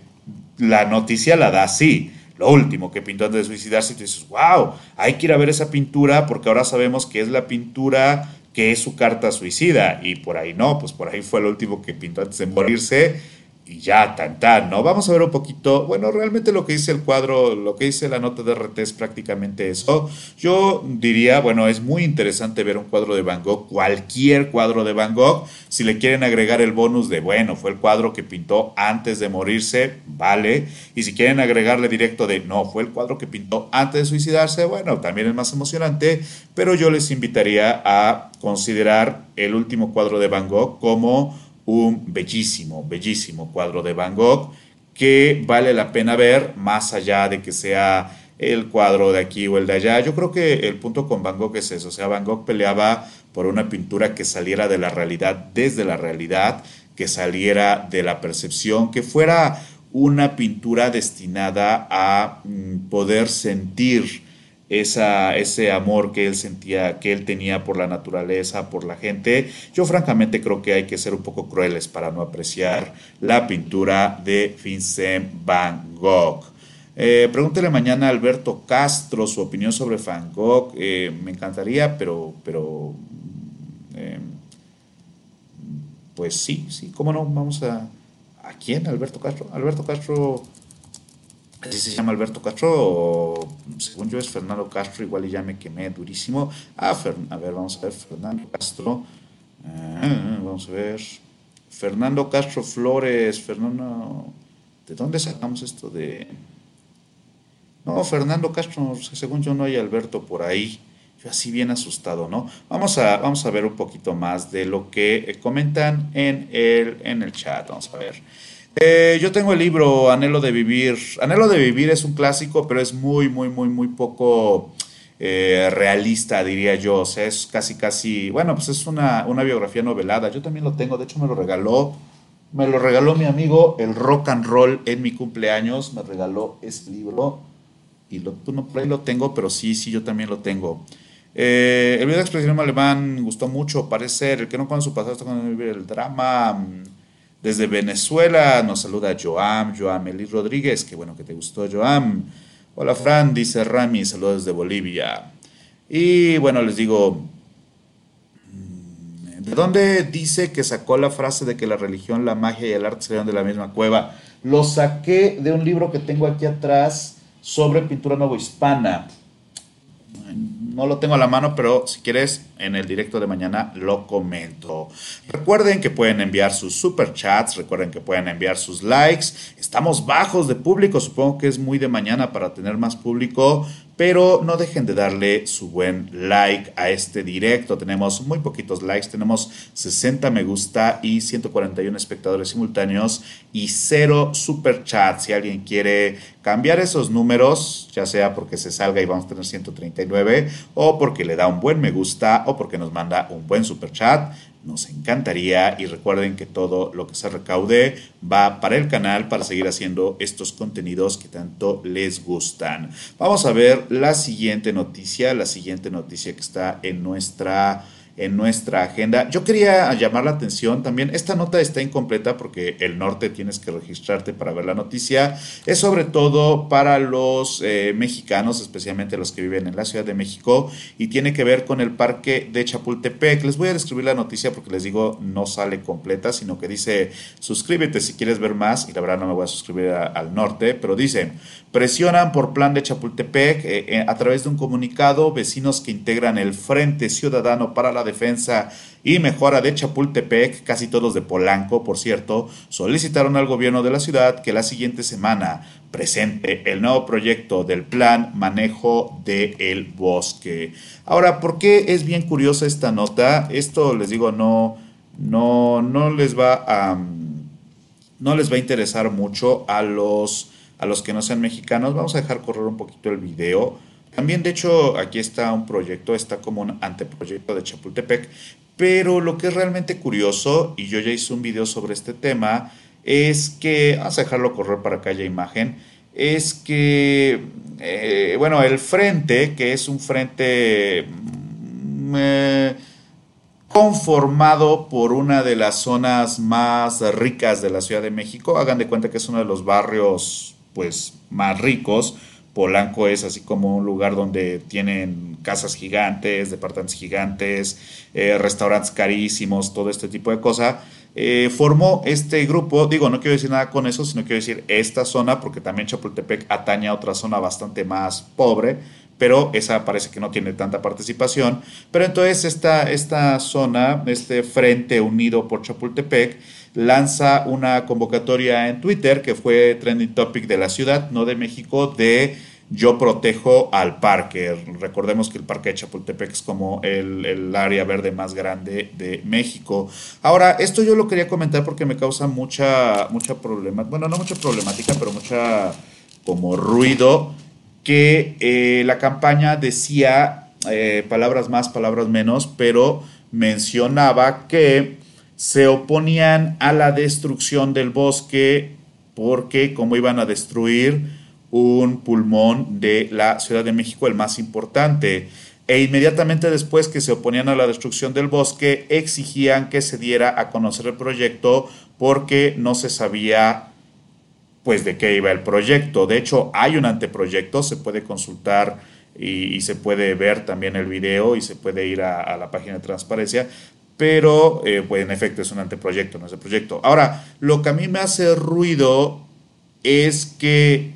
la noticia la da así. Lo último que pintó antes de suicidarse, y tú dices, wow, hay que ir a ver esa pintura porque ahora sabemos que es la pintura que es su carta suicida. Y por ahí no, pues por ahí fue el último que pintó antes de morirse y ya, tan tan, ¿no? Vamos a ver un poquito, bueno, realmente lo que dice el cuadro, lo que dice la nota de RT es prácticamente eso. Yo diría, bueno, es muy interesante ver un cuadro de Van Gogh, cualquier cuadro de Van Gogh, si le quieren agregar el bonus de, bueno, fue el cuadro que pintó antes de morirse, vale, y si quieren agregarle directo de, no, fue el cuadro que pintó antes de suicidarse, bueno, también es más emocionante, pero yo les invitaría a considerar el último cuadro de Van Gogh como un bellísimo, bellísimo cuadro de Van Gogh que vale la pena ver más allá de que sea el cuadro de aquí o el de allá. Yo creo que el punto con Van Gogh es eso, o sea, Van Gogh peleaba por una pintura que saliera de la realidad, desde la realidad, que saliera de la percepción, que fuera una pintura destinada a mm, poder sentir esa, ese amor que él sentía, que él tenía por la naturaleza, por la gente. Yo francamente creo que hay que ser un poco crueles para no apreciar la pintura de Vincent Van Gogh. Eh, pregúntele mañana a Alberto Castro su opinión sobre Van Gogh. Eh, me encantaría, pero, pero eh, pues sí, sí, cómo no, vamos a... ¿A quién? Alberto Castro. Alberto Castro así se llama Alberto Castro, o, según yo es Fernando Castro, igual y ya me quemé durísimo. Ah, a ver, vamos a ver, Fernando Castro, ah, vamos a ver, Fernando Castro Flores, Fernando, ¿de dónde sacamos esto de...? No, Fernando Castro, según yo no hay Alberto por ahí. Yo así bien asustado, ¿no? Vamos a, vamos a ver un poquito más de lo que comentan en el, en el chat. Vamos a ver. Eh, yo tengo el libro Anhelo de Vivir. Anhelo de Vivir es un clásico, pero es muy, muy, muy, muy poco eh, realista, diría yo. O sea, es casi, casi, bueno, pues es una, una, biografía novelada. Yo también lo tengo, de hecho me lo regaló, me lo regaló mi amigo el rock and roll en mi cumpleaños. Me regaló este libro y lo, no, por ahí lo tengo, pero sí, sí, yo también lo tengo. Eh, el video de expresión alemán gustó mucho, parecer. El que no conoce su pasado está con el drama. Desde Venezuela nos saluda Joam, Joam Eli Rodríguez, qué bueno que te gustó Joam. Hola Fran, dice Rami, saludos desde Bolivia. Y bueno, les digo, mm, ¿de dónde dice que sacó la frase de que la religión, la magia y el arte salieron de la misma cueva? Lo saqué de un libro que tengo aquí atrás sobre pintura novohispana no lo tengo a la mano, pero si quieres, en el directo de mañana lo comento. Recuerden que pueden enviar sus super chats, recuerden que pueden enviar sus likes. Estamos bajos de público, supongo que es muy de mañana para tener más público, pero no dejen de darle su buen like a este directo. Tenemos muy poquitos likes, tenemos 60 me gusta y 141 espectadores simultáneos y cero super chats. Si alguien quiere cambiar esos números, ya sea porque se salga y vamos a tener 139 o porque le da un buen me gusta o porque nos manda un buen super chat, nos encantaría y recuerden que todo lo que se recaude va para el canal para seguir haciendo estos contenidos que tanto les gustan. Vamos a ver la siguiente noticia, la siguiente noticia que está en nuestra en nuestra agenda. Yo quería llamar la atención también, esta nota está incompleta porque el norte tienes que registrarte para ver la noticia, es sobre todo para los eh, mexicanos, especialmente los que viven en la Ciudad de México, y tiene que ver con el parque de Chapultepec. Les voy a describir la noticia porque les digo, no sale completa, sino que dice, suscríbete si quieres ver más, y la verdad no me voy a suscribir al norte, pero dice, presionan por plan de Chapultepec eh, eh, a través de un comunicado, vecinos que integran el Frente Ciudadano para la Defensa y Mejora de Chapultepec, casi todos de Polanco, por cierto, solicitaron al gobierno de la ciudad que la siguiente semana presente el nuevo proyecto del Plan Manejo del el Bosque. Ahora, ¿por qué es bien curiosa esta nota? Esto les digo, no, no, no les va a, no les va a interesar mucho a los, a los que no sean mexicanos. Vamos a dejar correr un poquito el video también, de hecho, aquí está un proyecto, está como un anteproyecto de Chapultepec, pero lo que es realmente curioso, y yo ya hice un video sobre este tema, es que, vamos a dejarlo correr para que haya imagen, es que, eh, bueno, el frente, que es un frente mm, eh, conformado por una de las zonas más ricas de la Ciudad de México, hagan de cuenta que es uno de los barrios, pues, más ricos, Polanco es así como un lugar donde tienen casas gigantes, departamentos gigantes, eh, restaurantes carísimos, todo este tipo de cosas. Eh, formó este grupo, digo, no quiero decir nada con eso, sino quiero decir esta zona, porque también Chapultepec atañe a otra zona bastante más pobre, pero esa parece que no tiene tanta participación. Pero entonces esta, esta zona, este Frente Unido por Chapultepec, lanza una convocatoria en Twitter que fue trending topic de la ciudad, no de México, de yo protejo al parque. Recordemos que el parque de Chapultepec es como el, área verde más grande de México. Ahora, esto yo lo quería comentar porque me causa mucha, mucha problemática, bueno, no mucha problemática, pero mucha como ruido que eh, la campaña decía eh, palabras más, palabras menos, pero mencionaba que se oponían a la destrucción del bosque porque como iban a destruir un pulmón de la Ciudad de México, el más importante. E inmediatamente después que se oponían a la destrucción del bosque, exigían que se diera a conocer el proyecto porque no se sabía pues de qué iba el proyecto. De hecho, hay un anteproyecto, se puede consultar y, se puede ver también el video y se puede ir a, la página de transparencia, pero eh, pues en efecto es un anteproyecto, no es el proyecto. Ahora, lo que a mí me hace ruido es que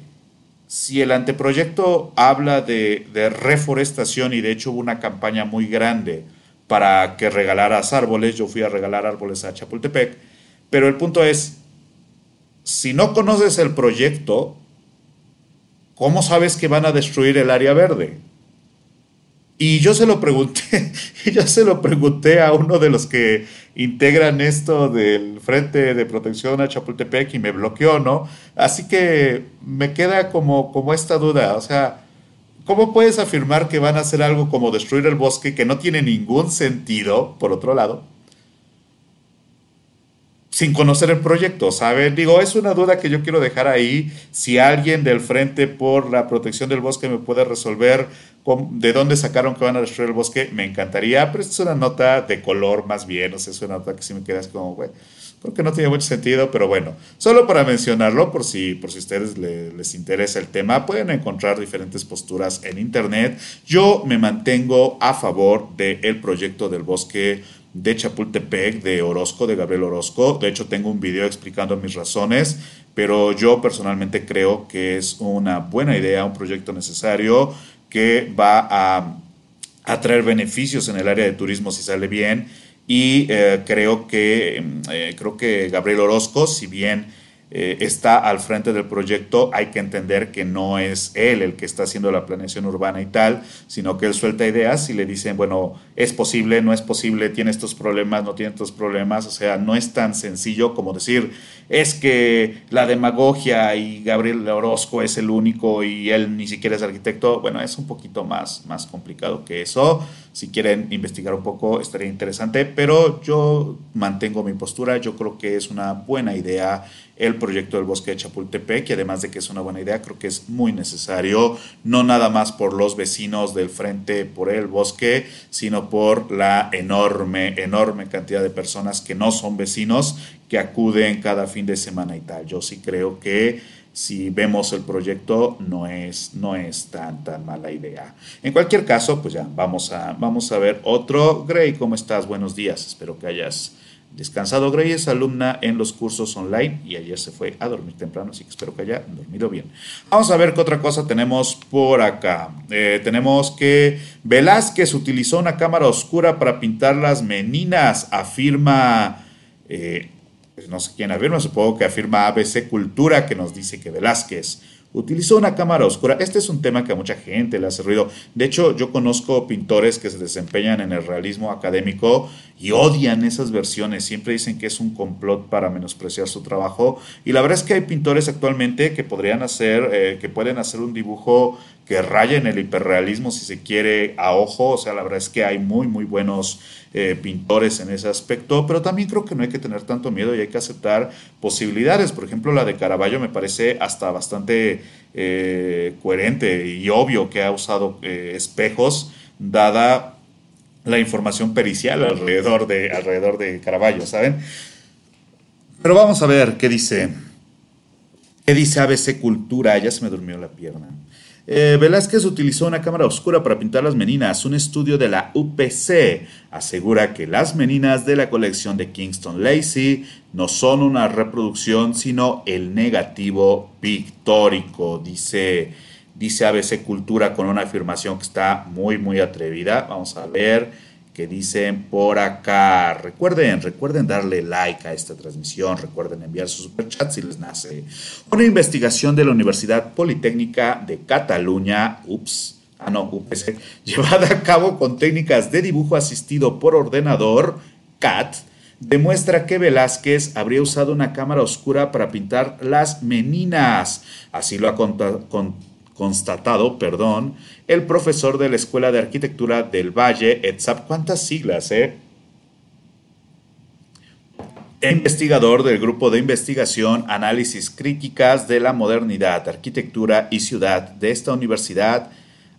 si el anteproyecto habla de, de reforestación y de hecho hubo una campaña muy grande para que regalaras árboles, yo fui a regalar árboles a Chapultepec, pero el punto es, si no conoces el proyecto, ¿cómo sabes que van a destruir el área verde? Y yo se lo pregunté, [laughs] yo se lo pregunté a uno de los que integran esto del Frente de Protección a Chapultepec y me bloqueó, ¿no? Así que me queda como, como esta duda, o sea, ¿cómo puedes afirmar que van a hacer algo como destruir el bosque que no tiene ningún sentido, por otro lado? sin conocer el proyecto, ¿saben? Digo, es una duda que yo quiero dejar ahí. Si alguien del Frente por la Protección del Bosque me puede resolver de dónde sacaron que van a destruir el bosque, me encantaría, pero esta es una nota de color más bien, o sea, es una nota que sí me quedas como, güey, porque no tiene mucho sentido, pero bueno, solo para mencionarlo, por si, por si ustedes les interesa el tema, pueden encontrar diferentes posturas en Internet. Yo me mantengo a favor del proyecto del bosque de Chapultepec, de Orozco, de Gabriel Orozco. De hecho, tengo un video explicando mis razones, pero yo personalmente creo que es una buena idea, un proyecto necesario que va a, traer beneficios en el área de turismo si sale bien. Y eh, creo, que, eh, creo que Gabriel Orozco, si bien eh, está al frente del proyecto, hay que entender que no es él el que está haciendo la planeación urbana y tal, sino que él suelta ideas y le dicen, bueno, es posible, no es posible, tiene estos problemas, no tiene estos problemas, o sea, no es tan sencillo como decir, es que la demagogia y Gabriel Orozco es el único y él ni siquiera es arquitecto, bueno, es un poquito más, más complicado que eso. Si quieren investigar un poco, estaría interesante, pero yo mantengo mi postura, yo creo que es una buena idea el proyecto del bosque de Chapultepec y además de que es una buena idea, creo que es muy necesario, no nada más por los vecinos del frente por el bosque, sino por la enorme, enorme cantidad de personas que no son vecinos, que acuden cada fin de semana y tal. Yo sí creo que si vemos el proyecto no es, no es tan, tan mala idea. En cualquier caso, pues ya, vamos a, vamos a ver otro. Gray, ¿cómo estás? Buenos días. Espero que hayas descansado. Gray es alumna en los cursos online y ayer se fue a dormir temprano, así que espero que haya dormido bien. Vamos a ver qué otra cosa tenemos por acá. Eh, tenemos que Velázquez utilizó una cámara oscura para pintar las meninas, afirma... Eh, pues, no sé quién afirma, supongo que afirma ABC Cultura, que nos dice que Velázquez utilizó una cámara oscura. Este es un tema que a mucha gente le hace ruido. De hecho, yo conozco pintores que se desempeñan en el realismo académico y odian esas versiones. Siempre dicen que es un complot para menospreciar su trabajo. Y la verdad es que hay pintores actualmente que podrían hacer, eh, que pueden hacer un dibujo que raya en el hiperrealismo si se quiere a ojo. O sea, la verdad es que hay muy, muy buenos eh, pintores en ese aspecto, pero también creo que no hay que tener tanto miedo y hay que aceptar posibilidades. Por ejemplo, la de Caravaggio me parece hasta bastante eh, coherente y obvio que ha usado eh, espejos, dada la información pericial alrededor de, alrededor de Caravaggio, ¿saben? Pero vamos a ver qué dice. ¿Qué dice ABC Cultura? Ya se me durmió la pierna. Eh, Velázquez utilizó una cámara oscura para pintar las meninas. Un estudio de la UPC asegura que las meninas de la colección de Kingston Lacey no son una reproducción, sino el negativo pictórico, dice, dice ABC Cultura con una afirmación que está muy, muy atrevida. Vamos a ver dicen por acá. Recuerden, recuerden darle like a esta transmisión, recuerden enviar su superchat si les nace. Una investigación de la Universidad Politécnica de Cataluña, ups, ah no, UPC, [laughs] llevada a cabo con técnicas de dibujo asistido por ordenador, CAT, demuestra que Velázquez habría usado una cámara oscura para pintar las meninas. Así lo ha contado constatado, perdón, el profesor de la Escuela de Arquitectura del Valle, ETSAP, ¿cuántas siglas, eh? investigador del Grupo de Investigación Análisis Críticas de la Modernidad, Arquitectura y Ciudad de esta universidad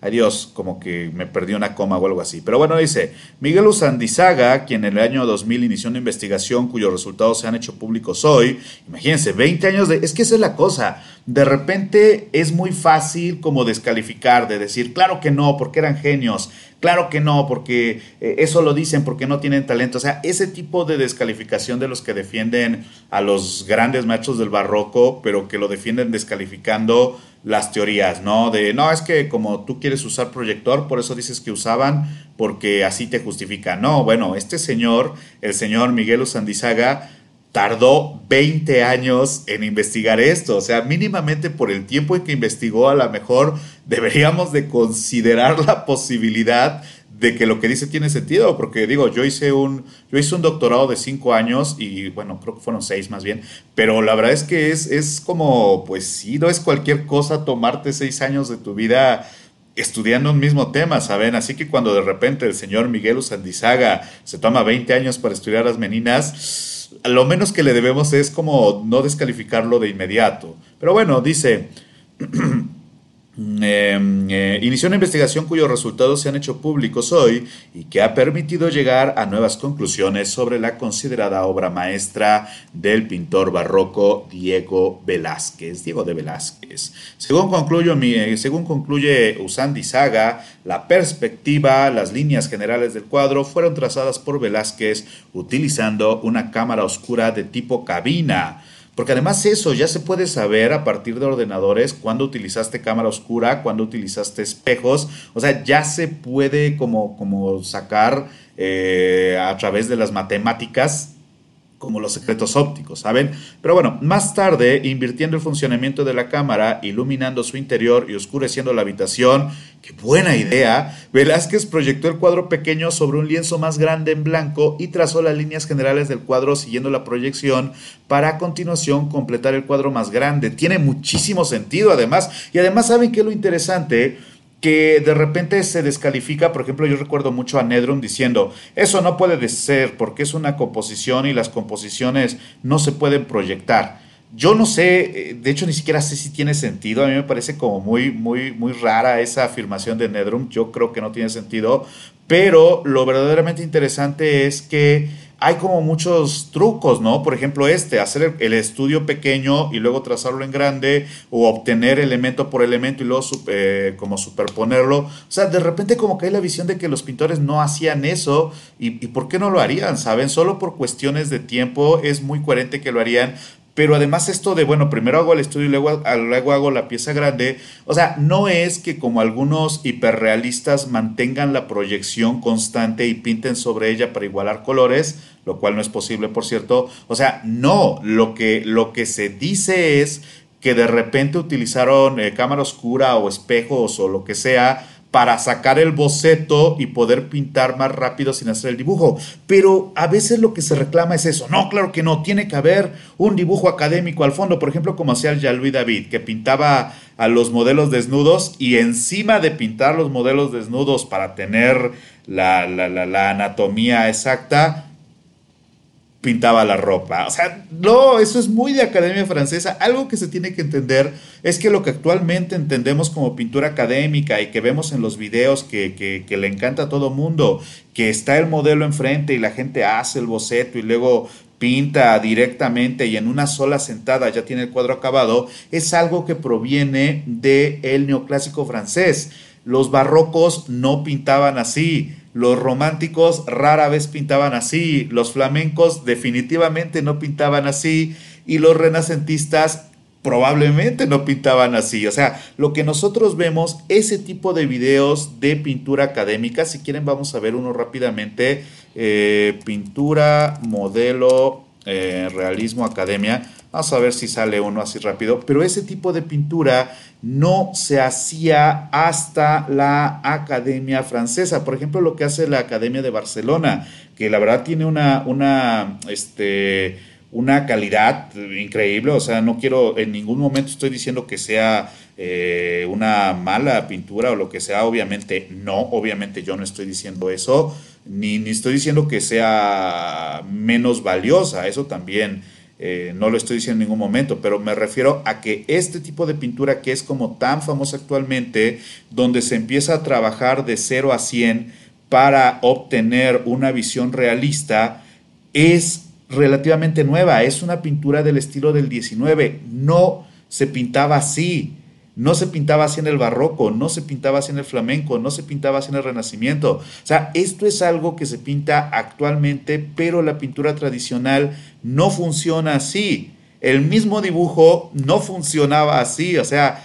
Adiós, como que me perdí una coma o algo así. Pero bueno, dice, Miguel Usandizaga, quien en el año 2000 inició una investigación cuyos resultados se han hecho públicos hoy, imagínense, 20 años de... Es que esa es la cosa, de repente es muy fácil como descalificar, de decir, claro que no, porque eran genios, claro que no, porque eh, eso lo dicen, porque no tienen talento. O sea, ese tipo de descalificación de los que defienden a los grandes machos del barroco, pero que lo defienden descalificando las teorías, ¿no? De, no, es que como tú quieres usar proyector, por eso dices que usaban, porque así te justifica. No, bueno, este señor, el señor Miguel Usandizaga, tardó 20 años en investigar esto. O sea, mínimamente por el tiempo en que investigó, a lo mejor deberíamos de considerar la posibilidad de que lo que dice tiene sentido, porque digo, yo hice un, yo hice un doctorado de cinco años y bueno, creo que fueron seis más bien, pero la verdad es que es, es como, pues sí, no es cualquier cosa tomarte seis años de tu vida estudiando un mismo tema, ¿saben? Así que cuando de repente el señor Miguel Usandizaga se toma 20 años para estudiar las meninas, lo menos que le debemos es como no descalificarlo de inmediato. Pero bueno, dice... [clears throat] Em, eh, inició una investigación cuyos resultados se han hecho públicos hoy y que ha permitido llegar a nuevas conclusiones sobre la considerada obra maestra del pintor barroco Diego Velázquez, Diego de Velázquez. Según, eh, según concluye Usandi Saga, la perspectiva, las líneas generales del cuadro fueron trazadas por Velázquez utilizando una cámara oscura de tipo cabina porque además eso ya se puede saber a partir de ordenadores cuando utilizaste cámara oscura, cuando utilizaste espejos. O sea, ya se puede como, como sacar eh, a través de las matemáticas como los secretos ópticos, ¿saben? Pero bueno, más tarde, invirtiendo el funcionamiento de la cámara, iluminando su interior y oscureciendo la habitación, qué buena idea, Velázquez proyectó el cuadro pequeño sobre un lienzo más grande en blanco y trazó las líneas generales del cuadro siguiendo la proyección para a continuación completar el cuadro más grande. Tiene muchísimo sentido además, y además saben qué es lo interesante, que de repente se descalifica, por ejemplo, yo recuerdo mucho a Nedrum diciendo, eso no puede ser porque es una composición y las composiciones no se pueden proyectar. Yo no sé, eh, de hecho ni siquiera sé si tiene sentido, a mí me parece como muy, muy, muy rara esa afirmación de Nedrum, yo creo que no tiene sentido, pero lo verdaderamente interesante es que hay como muchos trucos, ¿no? Por ejemplo, este, hacer el, estudio pequeño y luego trazarlo en grande o obtener elemento por elemento y luego eh, como superponerlo. O sea, de repente como que hay la visión de que los pintores no hacían eso y, y ¿por qué no lo harían? ¿Saben? Solo por cuestiones de tiempo es muy coherente que lo harían, pero además esto de, bueno, primero hago el estudio y luego, luego, hago la pieza grande, o sea, no es que como algunos hiperrealistas mantengan la proyección constante y pinten sobre ella para igualar colores, lo cual no es posible, por cierto. O sea, no, lo que, lo que se dice es que de repente utilizaron eh, cámara oscura o espejos o lo que sea para sacar el boceto y poder pintar más rápido sin hacer el dibujo. Pero a veces lo que se reclama es eso. No, claro que no. Tiene que haber un dibujo académico al fondo. Por ejemplo, como hacía el Jean-Louis David, que pintaba a los modelos desnudos y encima de pintar los modelos desnudos para tener la, la anatomía exacta, pintaba la ropa. O sea, no, eso es muy de academia francesa. Algo que se tiene que entender es que lo que actualmente entendemos como pintura académica y que vemos en los videos que, le encanta a todo mundo, que está el modelo enfrente y la gente hace el boceto y luego pinta directamente y en una sola sentada ya tiene el cuadro acabado, es algo que proviene del el neoclásico francés. Los barrocos no pintaban así los románticos rara vez pintaban así, los flamencos definitivamente no pintaban así y los renacentistas probablemente no pintaban así. O sea, lo que nosotros vemos, ese tipo de videos de pintura académica, si quieren vamos a ver uno rápidamente, eh, pintura, modelo, eh, realismo, academia. Vamos a ver si sale uno así rápido. Pero ese tipo de pintura no se hacía hasta la Academia Francesa. Por ejemplo, lo que hace la Academia de Barcelona, que la verdad tiene una, una este, una calidad increíble, o sea, no quiero, en ningún momento estoy diciendo que sea eh, una mala pintura o lo que sea, obviamente no, obviamente yo no estoy diciendo eso, ni, ni estoy diciendo que sea menos valiosa, eso también eh, no lo estoy diciendo en ningún momento, pero me refiero a que este tipo de pintura que es como tan famosa actualmente, donde se empieza a trabajar de 0 a 100 para obtener una visión realista, es relativamente nueva, es una pintura del estilo del 19, no se pintaba así, no se pintaba así en el barroco, no se pintaba así en el flamenco, no se pintaba así en el renacimiento. O sea, esto es algo que se pinta actualmente, pero la pintura tradicional no funciona así. El mismo dibujo no funcionaba así. O sea,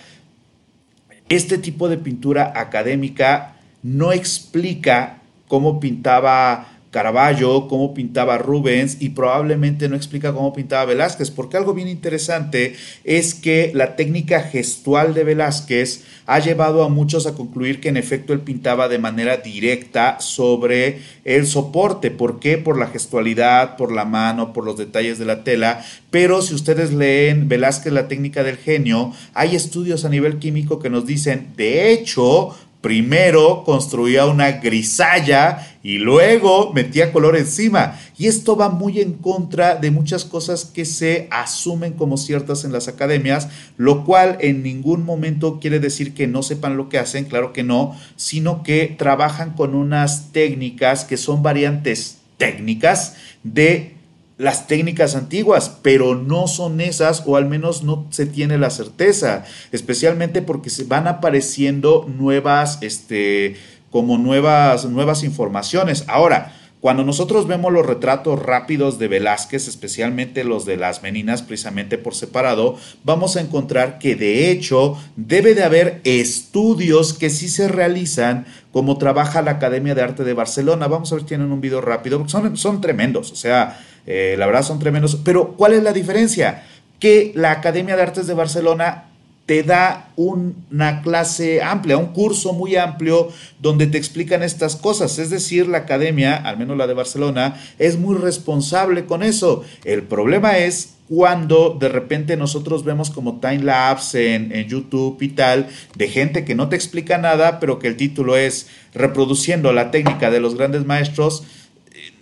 este tipo de pintura académica no explica cómo pintaba Caravaggio, cómo pintaba Rubens y probablemente no explica cómo pintaba Velázquez, porque algo bien interesante es que la técnica gestual de Velázquez ha llevado a muchos a concluir que en efecto él pintaba de manera directa sobre el soporte. ¿Por qué? Por la gestualidad, por la mano, por los detalles de la tela. Pero si ustedes leen Velázquez, la técnica del genio, hay estudios a nivel químico que nos dicen, de hecho, Primero construía una grisalla y luego metía color encima. Y esto va muy en contra de muchas cosas que se asumen como ciertas en las academias, lo cual en ningún momento quiere decir que no sepan lo que hacen, claro que no, sino que trabajan con unas técnicas que son variantes técnicas de las técnicas antiguas, pero no son esas o al menos no se tiene la certeza, especialmente porque se van apareciendo nuevas, este, como nuevas, nuevas informaciones. Ahora, cuando nosotros vemos los retratos rápidos de Velázquez, especialmente los de las meninas, precisamente por separado, vamos a encontrar que de hecho debe de haber estudios que sí se realizan como trabaja la Academia de Arte de Barcelona. Vamos a ver, tienen un video rápido, son, son tremendos, o sea, eh, la verdad son tremendos. Pero ¿cuál es la diferencia? Que la Academia de Artes de Barcelona te da una clase amplia, un curso muy amplio donde te explican estas cosas. Es decir, la academia, al menos la de Barcelona, es muy responsable con eso. El problema es cuando de repente nosotros vemos como time lapse en, en, YouTube y tal, de gente que no te explica nada, pero que el título es reproduciendo la técnica de los grandes maestros,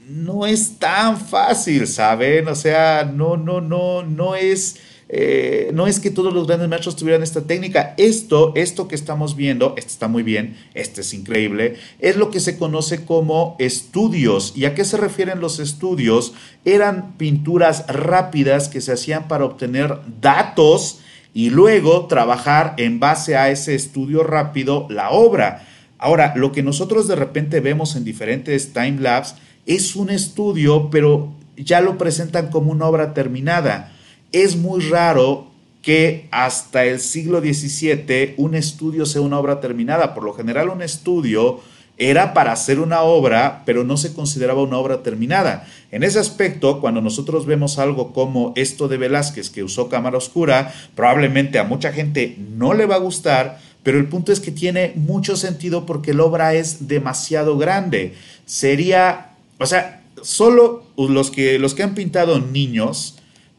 no es tan fácil, ¿saben? O sea, no, no, no, no es eh, no es que todos los grandes maestros tuvieran esta técnica. Esto, esto que estamos viendo, este está muy bien, este es increíble, es lo que se conoce como estudios. ¿Y a qué se refieren los estudios? Eran pinturas rápidas que se hacían para obtener datos y luego trabajar en base a ese estudio rápido la obra. Ahora, lo que nosotros de repente vemos en diferentes timelapse es un estudio, pero ya lo presentan como una obra terminada es muy raro que hasta el siglo XVII un estudio sea una obra terminada. Por lo general un estudio era para hacer una obra, pero no se consideraba una obra terminada. En ese aspecto, cuando nosotros vemos algo como esto de Velázquez, que usó cámara oscura, probablemente a mucha gente no le va a gustar, pero el punto es que tiene mucho sentido porque la obra es demasiado grande. Sería, o sea, solo los que, los que han pintado niños,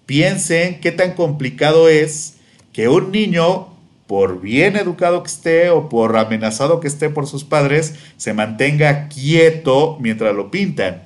Piensen qué tan complicado es que un niño, por bien educado que esté o por amenazado que esté por sus padres, se mantenga quieto mientras lo pintan.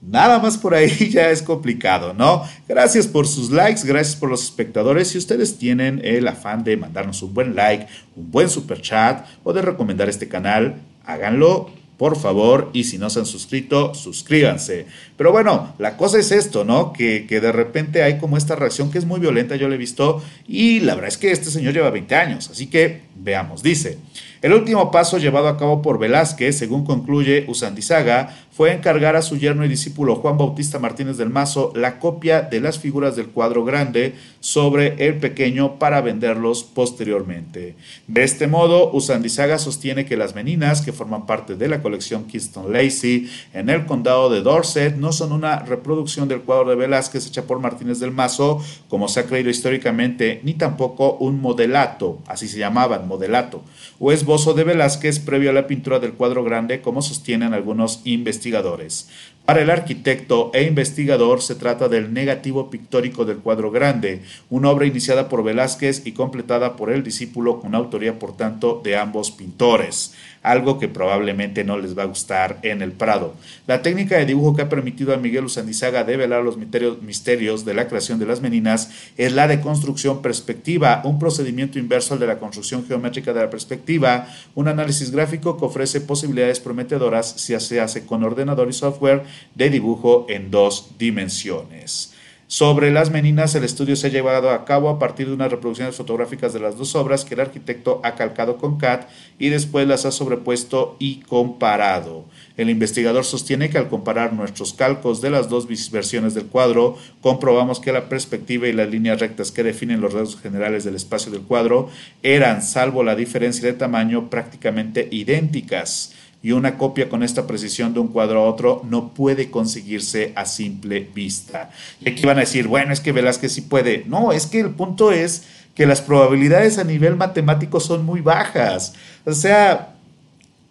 Nada más por ahí [laughs] ya es complicado, ¿no? Gracias por sus likes, gracias por los espectadores. Si ustedes tienen el afán de mandarnos un buen like, un buen super chat o de recomendar este canal, háganlo por favor, y si no se han suscrito, suscríbanse. Pero bueno, la cosa es esto, ¿no? Que, que, de repente hay como esta reacción que es muy violenta, yo la he visto, y la verdad es que este señor lleva 20 años, así que veamos, dice. El último paso llevado a cabo por Velázquez, según concluye Usandizaga, fue encargar a su yerno y discípulo Juan Bautista Martínez del Mazo la copia de las figuras del cuadro grande sobre el pequeño para venderlos posteriormente. De este modo, Usandizaga sostiene que las meninas que forman parte de la colección Kingston Lacey en el condado de Dorset no son una reproducción del cuadro de Velázquez hecha por Martínez del Mazo, como se ha creído históricamente, ni tampoco un modelato, así se llamaban, modelato, o esbozo de Velázquez previo a la pintura del cuadro grande, como sostienen algunos investigadores investigadores. Para el arquitecto e investigador se trata del negativo pictórico del cuadro grande, una obra iniciada por Velázquez y completada por el discípulo con autoría por tanto de ambos pintores algo que probablemente no les va a gustar en el Prado. La técnica de dibujo que ha permitido a Miguel Usandizaga develar los misterios de la creación de las meninas es la de construcción perspectiva, un procedimiento inverso al de la construcción geométrica de la perspectiva, un análisis gráfico que ofrece posibilidades prometedoras si se hace con ordenador y software de dibujo en dos dimensiones. Sobre las meninas, el estudio se ha llevado a cabo a partir de unas reproducciones fotográficas de las dos obras que el arquitecto ha calcado con CAD y después las ha sobrepuesto y comparado. El investigador sostiene que al comparar nuestros calcos de las dos versiones del cuadro, comprobamos que la perspectiva y las líneas rectas que definen los rasgos generales del espacio del cuadro eran, salvo la diferencia de tamaño, prácticamente idénticas y una copia con esta precisión de un cuadro a otro no puede conseguirse a simple vista. Y aquí van a decir, bueno, es que Velázquez sí puede. No, es que el punto es que las probabilidades a nivel matemático son muy bajas. O sea,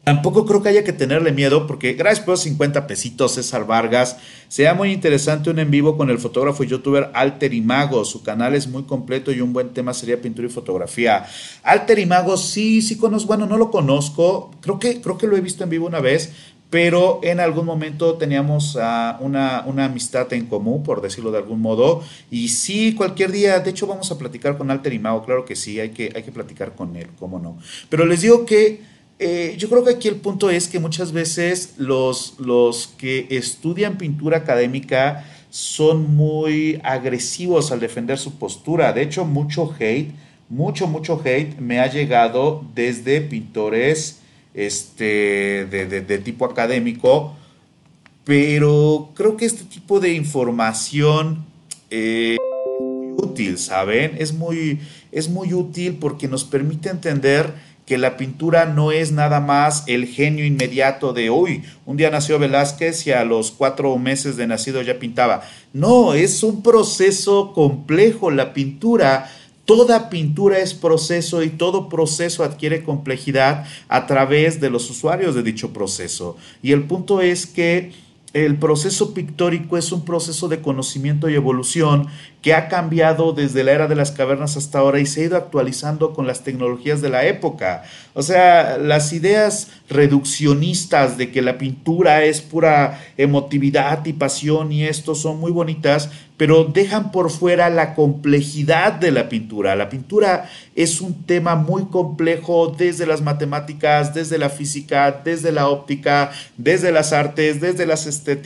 Tampoco creo que haya que tenerle miedo porque gracias por los 50 pesitos César Vargas. Sea muy interesante un en vivo con el fotógrafo y youtuber Alter Imago. Su canal es muy completo y un buen tema sería pintura y fotografía. Alter Imago sí, sí conozco, bueno, no lo conozco. Creo que, creo que lo he visto en vivo una vez, pero en algún momento teníamos uh, una, una, amistad en común, por decirlo de algún modo, y sí, cualquier día, de hecho vamos a platicar con Alter Imago, claro que sí, hay que, hay que platicar con él, cómo no. Pero les digo que eh, yo creo que aquí el punto es que muchas veces los, los que estudian pintura académica son muy agresivos al defender su postura. De hecho, mucho hate, mucho, mucho hate me ha llegado desde pintores este, de, tipo académico, pero creo que este tipo de información eh, es muy útil, ¿saben? Es muy, es muy útil porque nos permite entender que la pintura no es nada más el genio inmediato de hoy. Un día nació Velázquez y a los cuatro meses de nacido ya pintaba. No, es un proceso complejo. La pintura, toda pintura es proceso y todo proceso adquiere complejidad a través de los usuarios de dicho proceso. Y el punto es que el proceso pictórico es un proceso de conocimiento y evolución que ha cambiado desde la era de las cavernas hasta ahora y se ha ido actualizando con las tecnologías de la época. O sea, las ideas reduccionistas de que la pintura es pura emotividad y pasión y esto son muy bonitas, pero dejan por fuera la complejidad de la pintura. La pintura es un tema muy complejo desde las matemáticas, desde la física, desde la óptica, desde las artes, desde,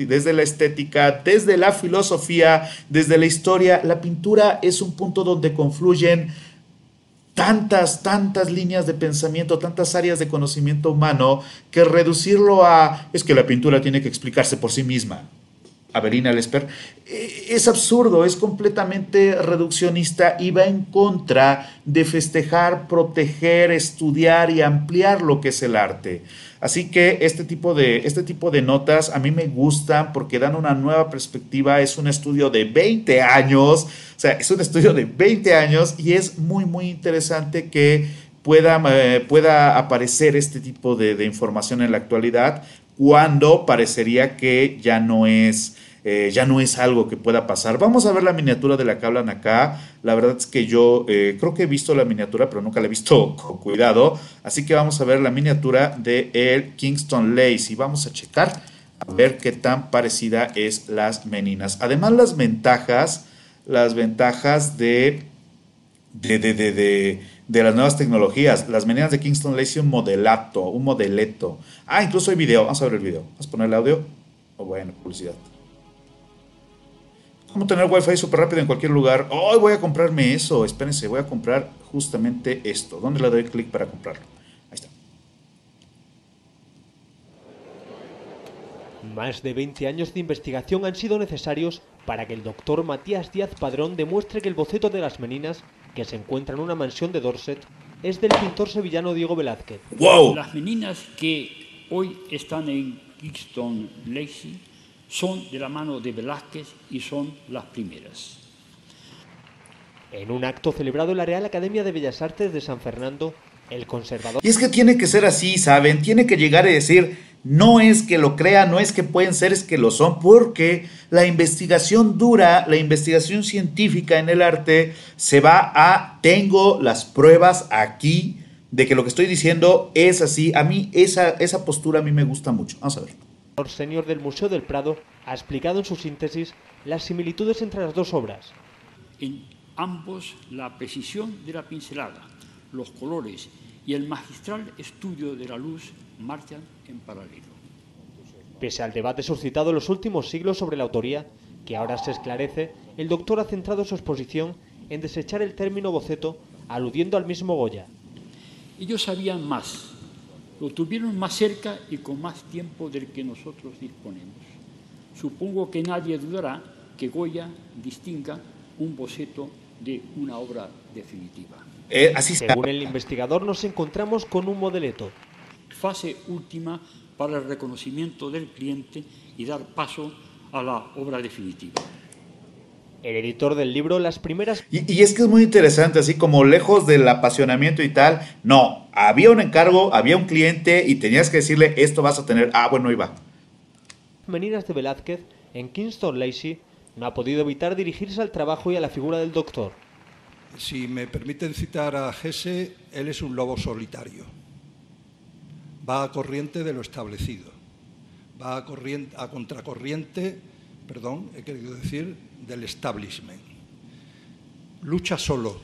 desde la estética, desde la filosofía, desde la historia la pintura es un punto donde confluyen tantas, tantas líneas de pensamiento, tantas áreas de conocimiento humano, que reducirlo a es que la pintura tiene que explicarse por sí misma. Averina Lesper, eh, es absurdo, es completamente reduccionista y va en contra de festejar, proteger, estudiar y ampliar lo que es el arte. Así que este tipo, de, este tipo de notas a mí me gustan porque dan una nueva perspectiva. Es un estudio de 20 años, o sea, es un estudio de 20 años y es muy, muy interesante que pueda, eh, pueda aparecer este tipo de información en la actualidad cuando parecería que ya no es eh, ya no es algo que pueda pasar. Vamos a ver la miniatura de la que hablan acá. La verdad es que yo eh, creo que he visto la miniatura, pero nunca la he visto [laughs] con cuidado. Así que vamos a ver la miniatura de el Kingston Lace y vamos a checar a ver qué tan parecida es las meninas. Además, las ventajas, las ventajas de, de, de, de, de las nuevas tecnologías. Las meninas de Kingston Lace, un modelato, un modeleto. Ah, incluso hay video. Vamos a ver el video. Vamos a poner el audio. Oh, bueno, publicidad. ¿Cómo tener wifi súper rápido en cualquier lugar? Hoy voy a comprarme eso. Espérense, voy a comprar justamente esto. ¿Dónde le doy clic para comprarlo? Ahí está. Más de 20 años de investigación han sido necesarios para que el doctor Matías Díaz Padrón demuestre que el boceto de las meninas, que se encuentra en una mansión de Dorset, es del pintor sevillano Diego Velázquez. ¡Wow! Las meninas que hoy están en Kingston Lacey son de la mano de Velázquez y son las primeras. En un acto celebrado en la Real Academia de Bellas Artes de San Fernando, el conservador... Y es que tiene que ser así, ¿saben? Tiene que llegar y decir, no es que lo crean, no es que pueden ser, es que lo son, porque la investigación dura, la investigación científica en el arte se va a, tengo las pruebas aquí de que lo que estoy diciendo es así. A mí esa, esa postura a mí me gusta mucho. Vamos a ver. El señor del Museo del Prado ha explicado en su síntesis las similitudes entre las dos obras. En ambos la precisión de la pincelada, los colores y el magistral estudio de la luz marchan en paralelo. Pese al debate suscitado en los últimos siglos sobre la autoría, que ahora se esclarece, el doctor ha centrado su exposición en desechar el término boceto, aludiendo al mismo Goya. Ellos sabían más, lo tuvieron más cerca y con más tiempo del que nosotros disponemos. Supongo que nadie dudará que Goya distinga un boceto de una obra definitiva. Eh, así Según el investigador, nos encontramos con un modeleto. Fase última para el reconocimiento del cliente y dar paso a la obra definitiva. El editor del libro, las primeras... Y, y, es que es muy interesante, así como lejos del apasionamiento y tal, no, había un encargo, había un cliente y tenías que decirle, esto vas a tener, ah, bueno, iba. Meninas de Velázquez, en Kingston Lacey, no ha podido evitar dirigirse al trabajo y a la figura del doctor. Si me permiten citar a Gese, él es un lobo solitario. Va a corriente de lo establecido. Va a, corriente, a contracorriente, perdón, he querido decir, del establishment. Lucha solo.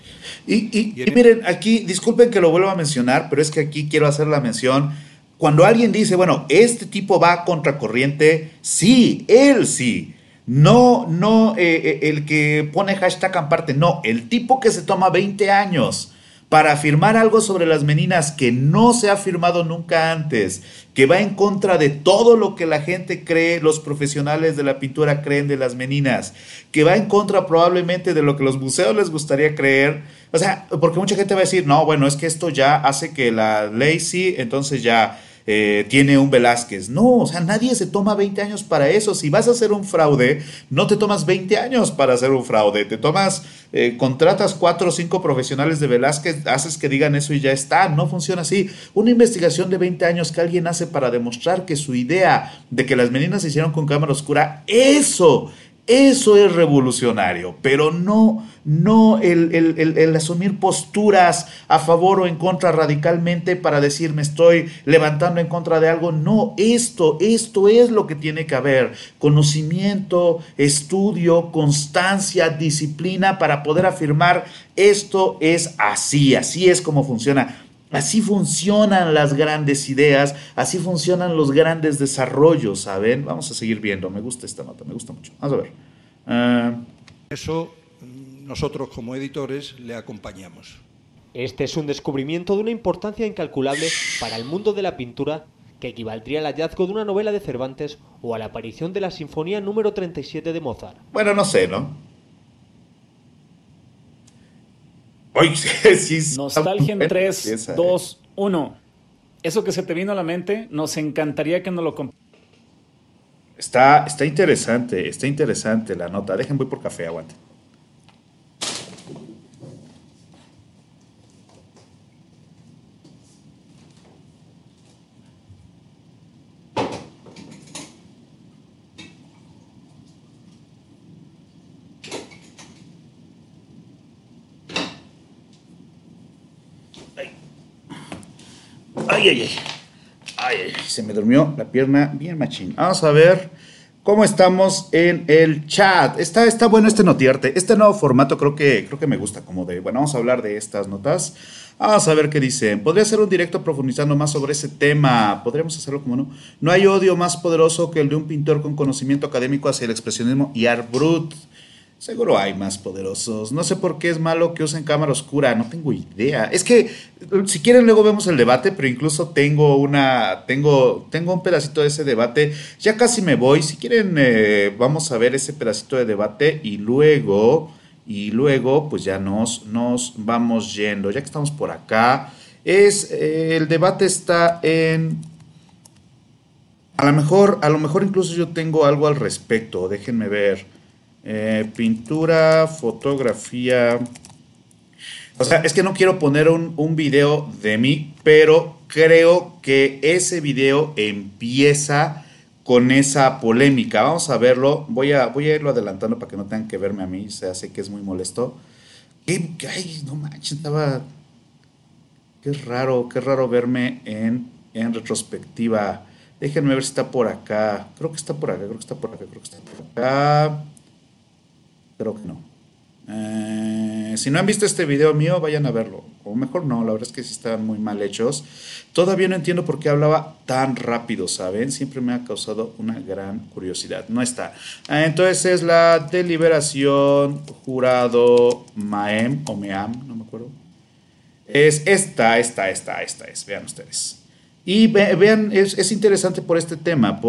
Y, y, y, miren, aquí, disculpen que lo vuelva a mencionar, pero es que aquí quiero hacer la mención. Cuando alguien dice, bueno, este tipo va a contracorriente, sí, él sí. No, no eh, el que pone hashtag aparte, no, el tipo que se toma 20 años para afirmar algo sobre las meninas que no se ha afirmado nunca antes, que va en contra de todo lo que la gente cree, los profesionales de la pintura creen de las meninas, que va en contra probablemente de lo que los museos les gustaría creer. O sea, porque mucha gente va a decir, no, bueno, es que esto ya hace que la Lacey, entonces ya eh, tiene un Velázquez. No, o sea, nadie se toma 20 años para eso. Si vas a hacer un fraude, no te tomas 20 años para hacer un fraude. Te tomas, eh, contratas cuatro o cinco profesionales de Velázquez, haces que digan eso y ya está. No funciona así. Una investigación de 20 años que alguien hace para demostrar que su idea de que las meninas se hicieron con cámara oscura, eso eso es revolucionario, pero no, no el, el, el, asumir posturas a favor o en contra radicalmente para decir me estoy levantando en contra de algo. No, esto, esto es lo que tiene que haber. Conocimiento, estudio, constancia, disciplina para poder afirmar esto es así, así es como funciona. Así funcionan las grandes ideas, así funcionan los grandes desarrollos, ¿saben? Vamos a seguir viendo, me gusta esta nota, me gusta mucho. Vamos a ver. Uh... Eso nosotros como editores le acompañamos. Este es un descubrimiento de una importancia incalculable para el mundo de la pintura que equivaldría al hallazgo de una novela de Cervantes o a la aparición de la Sinfonía número 37 de Mozart. Bueno, no sé, ¿no? Oye, [laughs] sí, Nostalgia en 3, 2, 1. Eso que se te vino a la mente, nos encantaría que nos lo Está, está interesante, está interesante la nota. Dejen, voy por café, aguante. Ay, ay, ay. Ay, se me durmió la pierna bien machín. Vamos a ver cómo estamos en el chat. Está, está bueno este notiarte. Este nuevo formato creo que, creo que me gusta. Como de, bueno, vamos a hablar de estas notas. Vamos a ver qué dicen. Podría ser un directo profundizando más sobre ese tema. Podríamos hacerlo como no. No hay odio más poderoso que el de un pintor con conocimiento académico hacia el expresionismo y art brut. Seguro hay más poderosos. No sé por qué es malo que usen cámara oscura, no tengo idea. Es que si quieren luego vemos el debate, pero incluso tengo una tengo tengo un pedacito de ese debate. Ya casi me voy. Si quieren eh, vamos a ver ese pedacito de debate y luego y luego pues ya nos nos vamos yendo. Ya que estamos por acá, es eh, el debate está en a lo mejor a lo mejor incluso yo tengo algo al respecto. Déjenme ver. Eh, pintura, fotografía. O sea, es que no quiero poner un, un video de mí, pero creo que ese video empieza con esa polémica. Vamos a verlo. Voy a, voy a irlo adelantando para que no tengan que verme a mí. O sea, sé que es muy molesto. ¿Qué, ay, no manches, estaba... Qué raro, qué raro verme en, en retrospectiva. Déjenme ver si está por acá. Creo que está por acá, creo que está por acá, creo que está por acá. Creo que no. Eh, si no han visto este video mío, vayan a verlo. O mejor no, la verdad es que sí están muy mal hechos. Todavía no entiendo por qué hablaba tan rápido, ¿saben? Siempre me ha causado una gran curiosidad. No está. Ah, entonces es la deliberación jurado Maem o Meam, no me acuerdo. Es esta, esta, esta, esta es. Vean ustedes. Y vean, es, es interesante por este tema,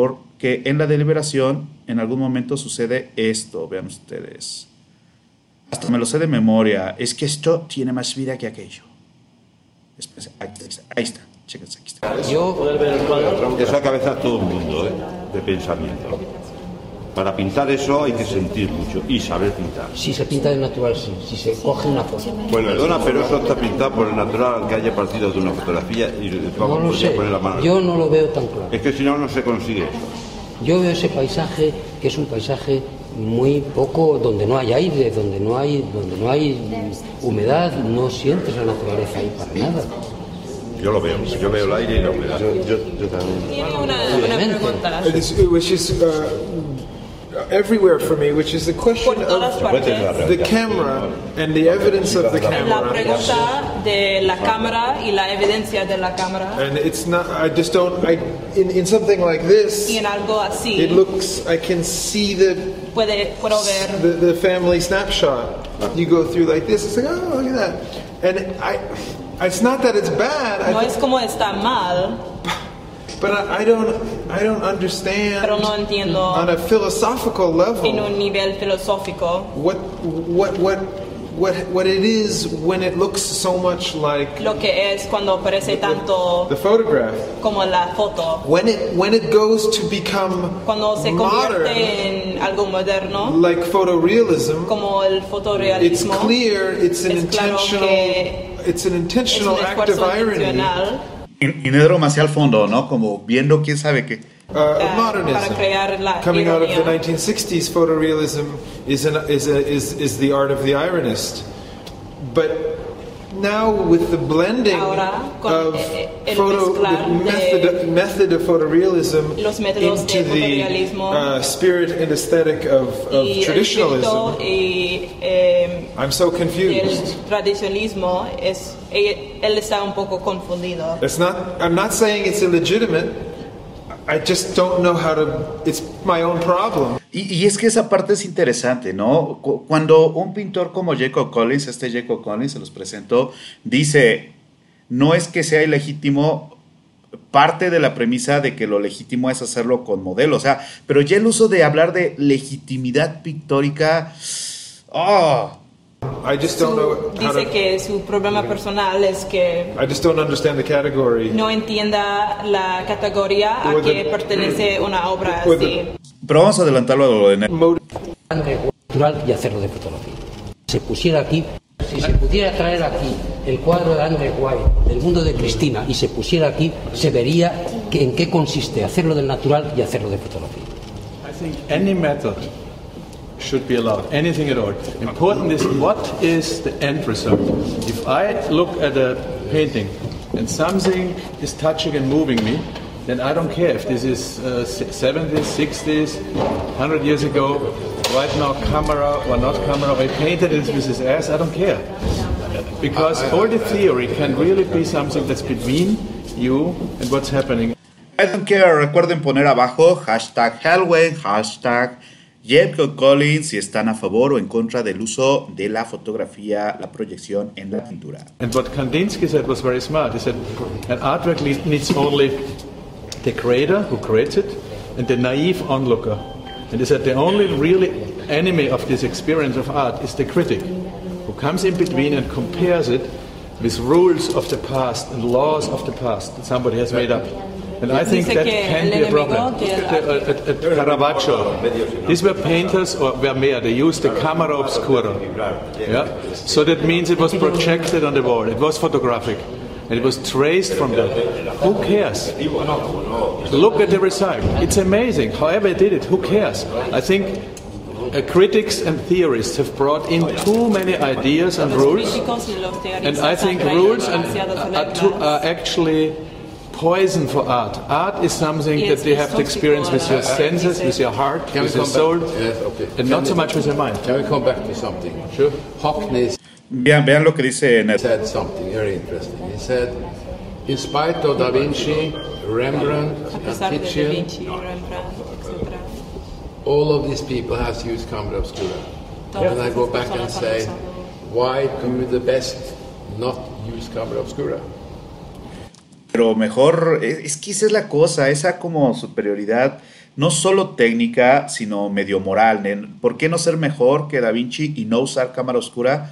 porque en la deliberación en algún momento sucede esto. Vean ustedes. Hasta me lo sé de memoria. Es que esto tiene más vida que aquello. Ahí está, ahí está. Chéquense, aquí está. Yo, esa cabeza todo el mundo, ¿eh? de pensamiento. Para pintar eso hay que sentir mucho y saber pintar. Si se pinta de natural, sí. Si se coge una foto. Bueno, perdona, pero eso está pintado por el natural que haya partido de una fotografía y no lo sé. poner la mano. Yo no lo veo tan claro. Es que si no, no se consigue eso. Yo veo ese paisaje, que es un paisaje muy poco, donde no hay aire, donde no hay, donde no hay humedad, no sientes la naturaleza ahí para nada. Yo lo veo, yo veo el aire y la humedad. Yo, yo, yo también. Tiene una, una pregunta. Everywhere for me, which is the question of the camera and the evidence of the camera. La pregunta de la cámara y la evidencia de la cámara. And it's not. I just don't. I in, in something like this. Y en algo así. It looks. I can see the. Puede, puedo ver. The, the family snapshot. You go through like this. It's like oh look at that, and I. It's not that it's bad. No es como está mal. But I, I, don't, I don't understand Pero no entiendo on a philosophical level en un nivel filosófico what, what, what, what, what it is when it looks so much like lo que es cuando parece tanto the, the photograph. como la foto. When it when it goes to become cuando se convierte modern, en algo moderno like photorealism como el fotorealismo it's clear it's an intentional claro it's an intentional act of irony y, Nedro hacia el fondo, ¿no? Como viendo quién sabe qué. Uh, modernism. Coming out of the 1960s, photorealism is, an, is, a, is, is the art of the ironist. But now with the blending of eh, eh, photo, the method, method of photorealism into the uh, spirit and aesthetic of, of traditionalism, I'm so confused. tradicionalismo es eh, él está un poco. It's not. I'm not saying it's illegitimate. I just don't know how to. It's my own problem. Y, es que esa parte es interesante, ¿no? Cuando un pintor como Jacob Collins, este Jacob Collins se los presentó, dice, no es que sea ilegítimo, parte de la premisa de que lo legítimo es hacerlo con modelo, o sea, pero ya el uso de hablar de legitimidad pictórica, oh, I just don't know dice que su problema personal es que I just don't understand the category. no entienda la categoría a que pertenece una obra así. Pero vamos a adelantarlo a lo de natural y hacerlo de fotografía. Se pusiera aquí, si se pudiera traer aquí el cuadro de André White del mundo de Cristina y se pusiera aquí, se vería que en qué consiste hacerlo del natural y hacerlo de fotografía. I think any method should be allowed, anything at all. Important is what is the end result. If I look at a painting and something is touching and moving me, then I don't care if this is uh, 70s, 60s, 100 years ago, right now camera or not camera, I painted it with his ass, I don't care. Because all the theory can really be something that's between you and what's happening. I don't care, recuerden poner abajo hashtag Hellway, hashtag Jacob Collins si están a favor o en contra del uso de la fotografía, la proyección en la pintura. And what Kandinsky said was very smart. He said an artwork needs only the creator who creates it and the naive onlooker. And he said the only really enemy of this experience of art is the critic who comes in between and compares it with rules of the past and laws of the past that somebody has made up. And I think that can be a problem. At, at, at Caravaggio, these were painters or Vermeer, they used the camera obscura. Yeah? So that means it was projected on the wall, it was photographic. and it was traced from the. Who cares? Look at the result. It's amazing. However, I did it. Who cares? I think uh, critics and theorists have brought in too many ideas and rules, and I think rules and, are, too, are actually poison for art. Art is something that you have to experience with your senses, with your heart, Can with your soul, yes, okay. and Can not so much with your mind. Can we come back to something? Sure. Hockney Vean, vean lo que dice Ned. said something very interesting. He said, in spite of Da Vinci, Rembrandt, and Titian, all of these people have used camera obscura. And I go back and say, why do the best not use camera obscura? Pero mejor, es que esa es la cosa, esa como superioridad, no solo técnica, sino medio moral. ¿Por qué no ser mejor que Da Vinci y no usar cámara oscura?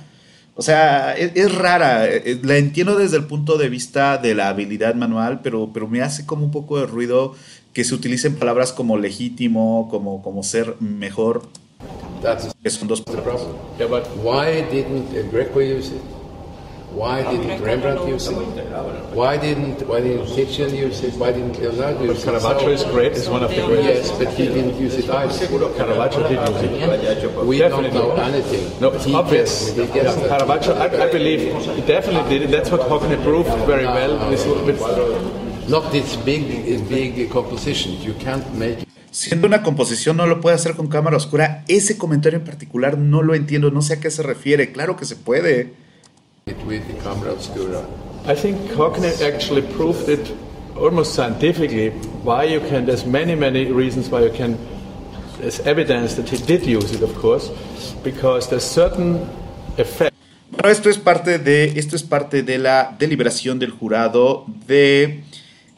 O sea, es, rara, eh, la entiendo desde el punto de vista de la habilidad manual, pero, pero me hace como un poco de ruido que se utilicen palabras como legítimo, como, como ser mejor. que son dos palabras. Why didn't Rembrandt use it? Why didn't why didn't Titian use it? Why didn't Leonardo use it? Caravaggio is great. Is one of the greatest. Yes, but he didn't use it either. Caravaggio did use it. We definitely. don't know anything. No, it's he obvious. Gets, he gets Caravaggio, I, I, believe, he definitely did it. That's what Hockney proved very well. Not this big, big composition. You can't make. Siendo una composición no lo puede hacer con cámara oscura. Ese comentario en particular no lo entiendo, no sé a qué se refiere. Claro que se puede. With the camera obscura. I think Hockney actually proved it almost scientifically why you can. There's many many reasons why you can. There's evidence that he did use it, of course, because there's certain effects. Bueno, esto es parte de esto es parte de la deliberación del jurado de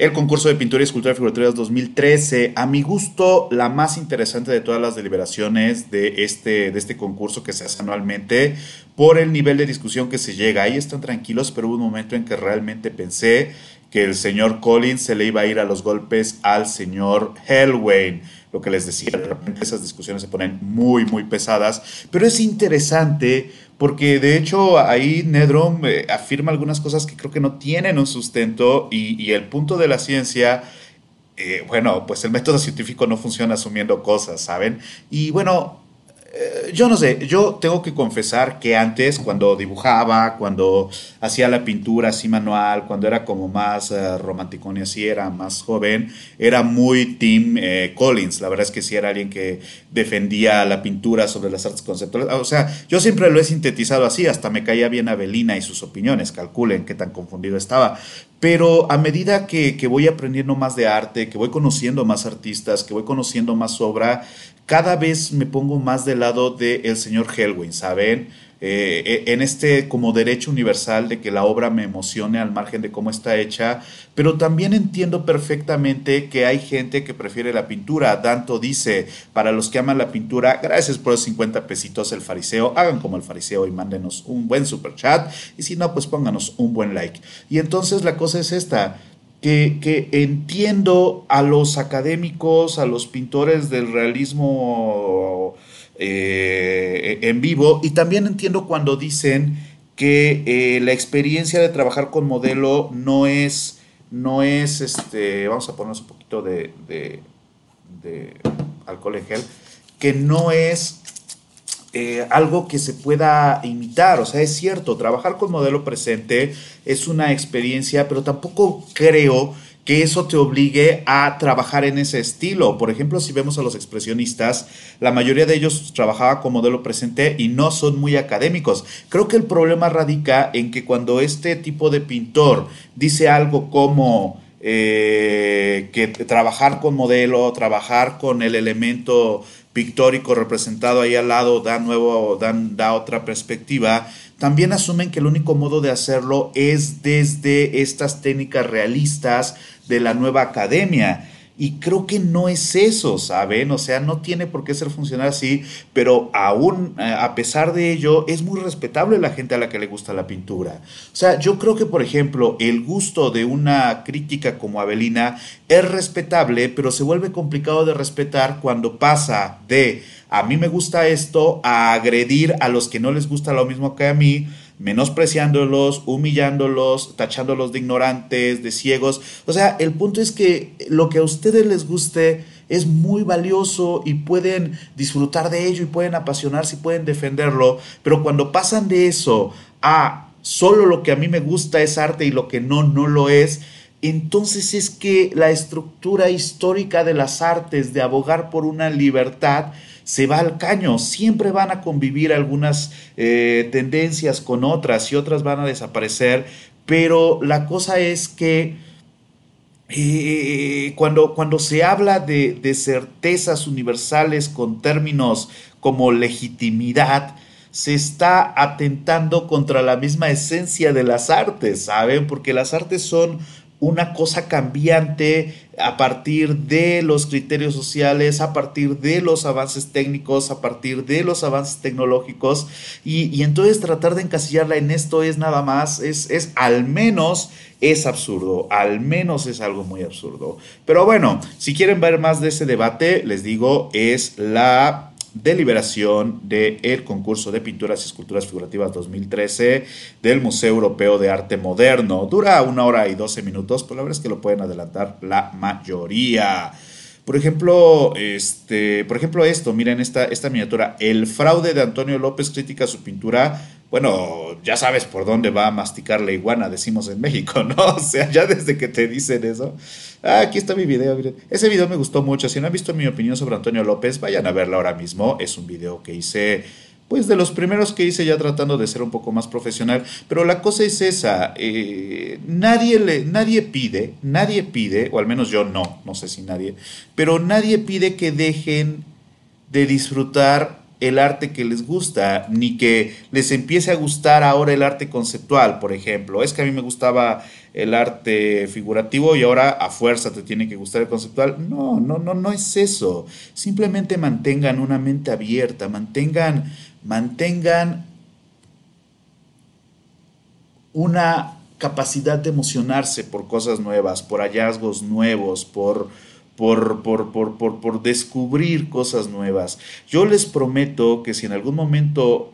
el concurso de pintura y escultura figurativas 2013. A mi gusto, la más interesante de todas las deliberaciones de este, de este concurso que se hace anualmente por el nivel de discusión que se llega. Ahí están tranquilos, pero hubo un momento en que realmente pensé que el señor Collins se le iba a ir a los golpes al señor Hellwayne. Lo que les decía, de repente esas discusiones se ponen muy, muy pesadas, pero es interesante porque de hecho ahí Nedrom eh, afirma algunas cosas que creo que no tienen un sustento y, el punto de la ciencia, eh, bueno, pues el método científico no funciona asumiendo cosas, ¿saben? Y bueno, yo no sé, yo tengo que confesar que antes, cuando dibujaba, cuando hacía la pintura así manual, cuando era como más uh, romanticón y así era más joven, era muy Tim eh, Collins. La verdad es que sí era alguien que defendía la pintura sobre las artes conceptuales. O sea, yo siempre lo he sintetizado así, hasta me caía bien Avelina y sus opiniones, calculen qué tan confundido estaba. Pero a medida que, que voy aprendiendo más de arte, que voy conociendo más artistas, que voy conociendo más obra, cada vez me pongo más del lado del señor Helwin, ¿saben? Eh, eh, en este como derecho universal de que la obra me emocione al margen de cómo está hecha, pero también entiendo perfectamente que hay gente que prefiere la pintura. Danto dice, para los que aman la pintura, gracias por los 50 pesitos el fariseo, hagan como el fariseo y mándenos un buen super chat, y si no, pues pónganos un buen like. Y entonces la cosa es esta, que, entiendo a los académicos, a los pintores del realismo eh, en vivo, y también entiendo cuando dicen que eh, la experiencia de trabajar con modelo no es, no es, este, vamos a ponernos un poquito de, de, de alcohol en gel, que no es eh, algo que se pueda imitar. O sea, es cierto, trabajar con modelo presente es una experiencia, pero tampoco creo que eso te obligue a trabajar en ese estilo. Por ejemplo, si vemos a los expresionistas, la mayoría de ellos trabajaba con modelo presente y no son muy académicos. Creo que el problema radica en que cuando este tipo de pintor dice algo como eh, que trabajar con modelo, trabajar con el elemento pictórico representado ahí al lado da, nuevo, dan, da otra perspectiva, también asumen que el único modo de hacerlo es desde estas técnicas realistas de la nueva academia. Y creo que no es eso, ¿saben? O sea, no tiene por qué ser funcional así, pero aún eh, a pesar de ello, es muy respetable la gente a la que le gusta la pintura. O sea, yo creo que, por ejemplo, el gusto de una crítica como Avelina es respetable, pero se vuelve complicado de respetar cuando pasa de a mí me gusta esto a agredir a los que no les gusta lo mismo que a mí menospreciándolos, humillándolos, tachándolos de ignorantes, de ciegos. O sea, el punto es que lo que a ustedes les guste es muy valioso y pueden disfrutar de ello y pueden apasionarse y pueden defenderlo, pero cuando pasan de eso a solo lo que a mí me gusta es arte y lo que no, no lo es, entonces es que la estructura histórica de las artes, de abogar por una libertad, se va al caño. Siempre van a convivir algunas eh, tendencias con otras y otras van a desaparecer, pero la cosa es que eh, cuando, cuando se habla de, de certezas universales con términos como legitimidad, se está atentando contra la misma esencia de las artes, ¿saben? Porque las artes son una cosa cambiante a partir de los criterios sociales, a partir de los avances técnicos, a partir de los avances tecnológicos, y, entonces tratar de encasillarla en esto es nada más, es, es al menos es absurdo, al menos es algo muy absurdo. Pero bueno, si quieren ver más de ese debate, les digo, es la deliberación del concurso de pinturas y esculturas figurativas 2013 del Museo Europeo de Arte Moderno. Dura una hora y doce minutos, pero la verdad es que lo pueden adelantar la mayoría. Por ejemplo, este, por ejemplo esto, miren esta, esta miniatura. El fraude de Antonio López critica su pintura. Bueno, ya sabes por dónde va a masticar la iguana, decimos en México, ¿no? [laughs] O sea, ya desde que te dicen eso. Ah, aquí está mi video. Ese video me gustó mucho. Si no han visto mi opinión sobre Antonio López, vayan a verlo ahora mismo. Es un video que hice pues de los primeros que hice ya tratando de ser un poco más profesional. Pero la cosa es esa, eh, nadie, le, nadie pide, nadie pide, o al menos yo no, no sé si nadie, pero nadie pide que dejen de disfrutar el arte que les gusta, ni que les empiece a gustar ahora el arte conceptual, por ejemplo. Es que a mí me gustaba el arte figurativo y ahora a fuerza te tiene que gustar el conceptual. No, no, no, no es eso. Simplemente mantengan una mente abierta, mantengan mantengan una capacidad de emocionarse por cosas nuevas, por hallazgos nuevos, por, por, por, por, por, descubrir cosas nuevas. Yo les prometo que si en algún momento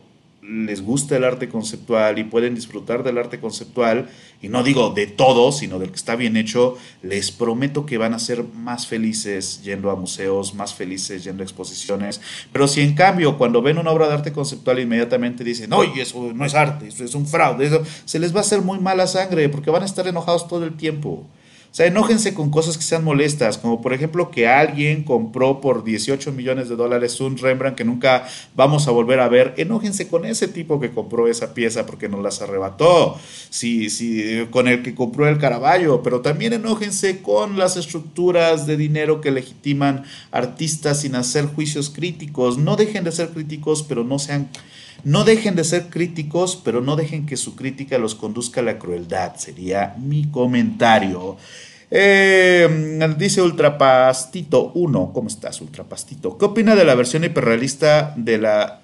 les gusta el arte conceptual y pueden disfrutar del arte conceptual, y no digo de todo, sino del que está bien hecho, les prometo que van a ser más felices yendo a museos, más felices yendo a exposiciones. Pero si en cambio cuando ven una obra de arte conceptual inmediatamente dicen, oye, eso no es arte, eso es un fraude, eso, se les va a hacer muy mala sangre porque van a estar enojados todo el tiempo. O sea, enójense con cosas que sean molestas, como por ejemplo que alguien compró por 18 millones de dólares un Rembrandt que nunca vamos a volver a ver. Enójense con ese tipo que compró esa pieza porque nos las arrebató, sí, sí, con el que compró el Caravaggio, pero también enójense con las estructuras de dinero que legitiman artistas sin hacer juicios críticos. No dejen de ser críticos, pero no sean no dejen de ser críticos, pero no dejen que su crítica los conduzca a la crueldad. Sería mi comentario. Eh, dice Ultrapastito 1, ¿cómo estás Ultrapastito? ¿Qué opina de la versión hiperrealista de la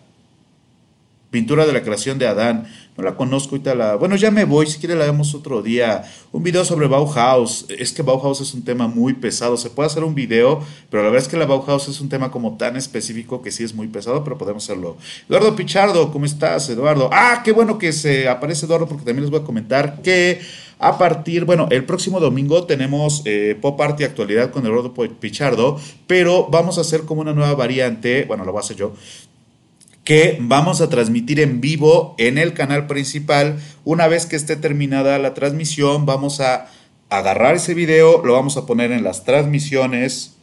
pintura de la creación de Adán? No la conozco, ahorita la... Bueno, ya me voy, si quiere la vemos otro día. Un video sobre Bauhaus. Es que Bauhaus es un tema muy pesado. Se puede hacer un video, pero la verdad es que la Bauhaus es un tema como tan específico que sí es muy pesado, pero podemos hacerlo. Eduardo Pichardo, ¿cómo estás, Eduardo? Ah, qué bueno que se aparece Eduardo, porque también les voy a comentar que a partir, bueno, el próximo domingo tenemos eh, Pop Art y Actualidad con Eduardo Pichardo, pero vamos a hacer como una nueva variante, bueno, lo voy a hacer yo, que vamos a transmitir en vivo en el canal principal. Una vez que esté terminada la transmisión, vamos a agarrar ese video, lo vamos a poner en las transmisiones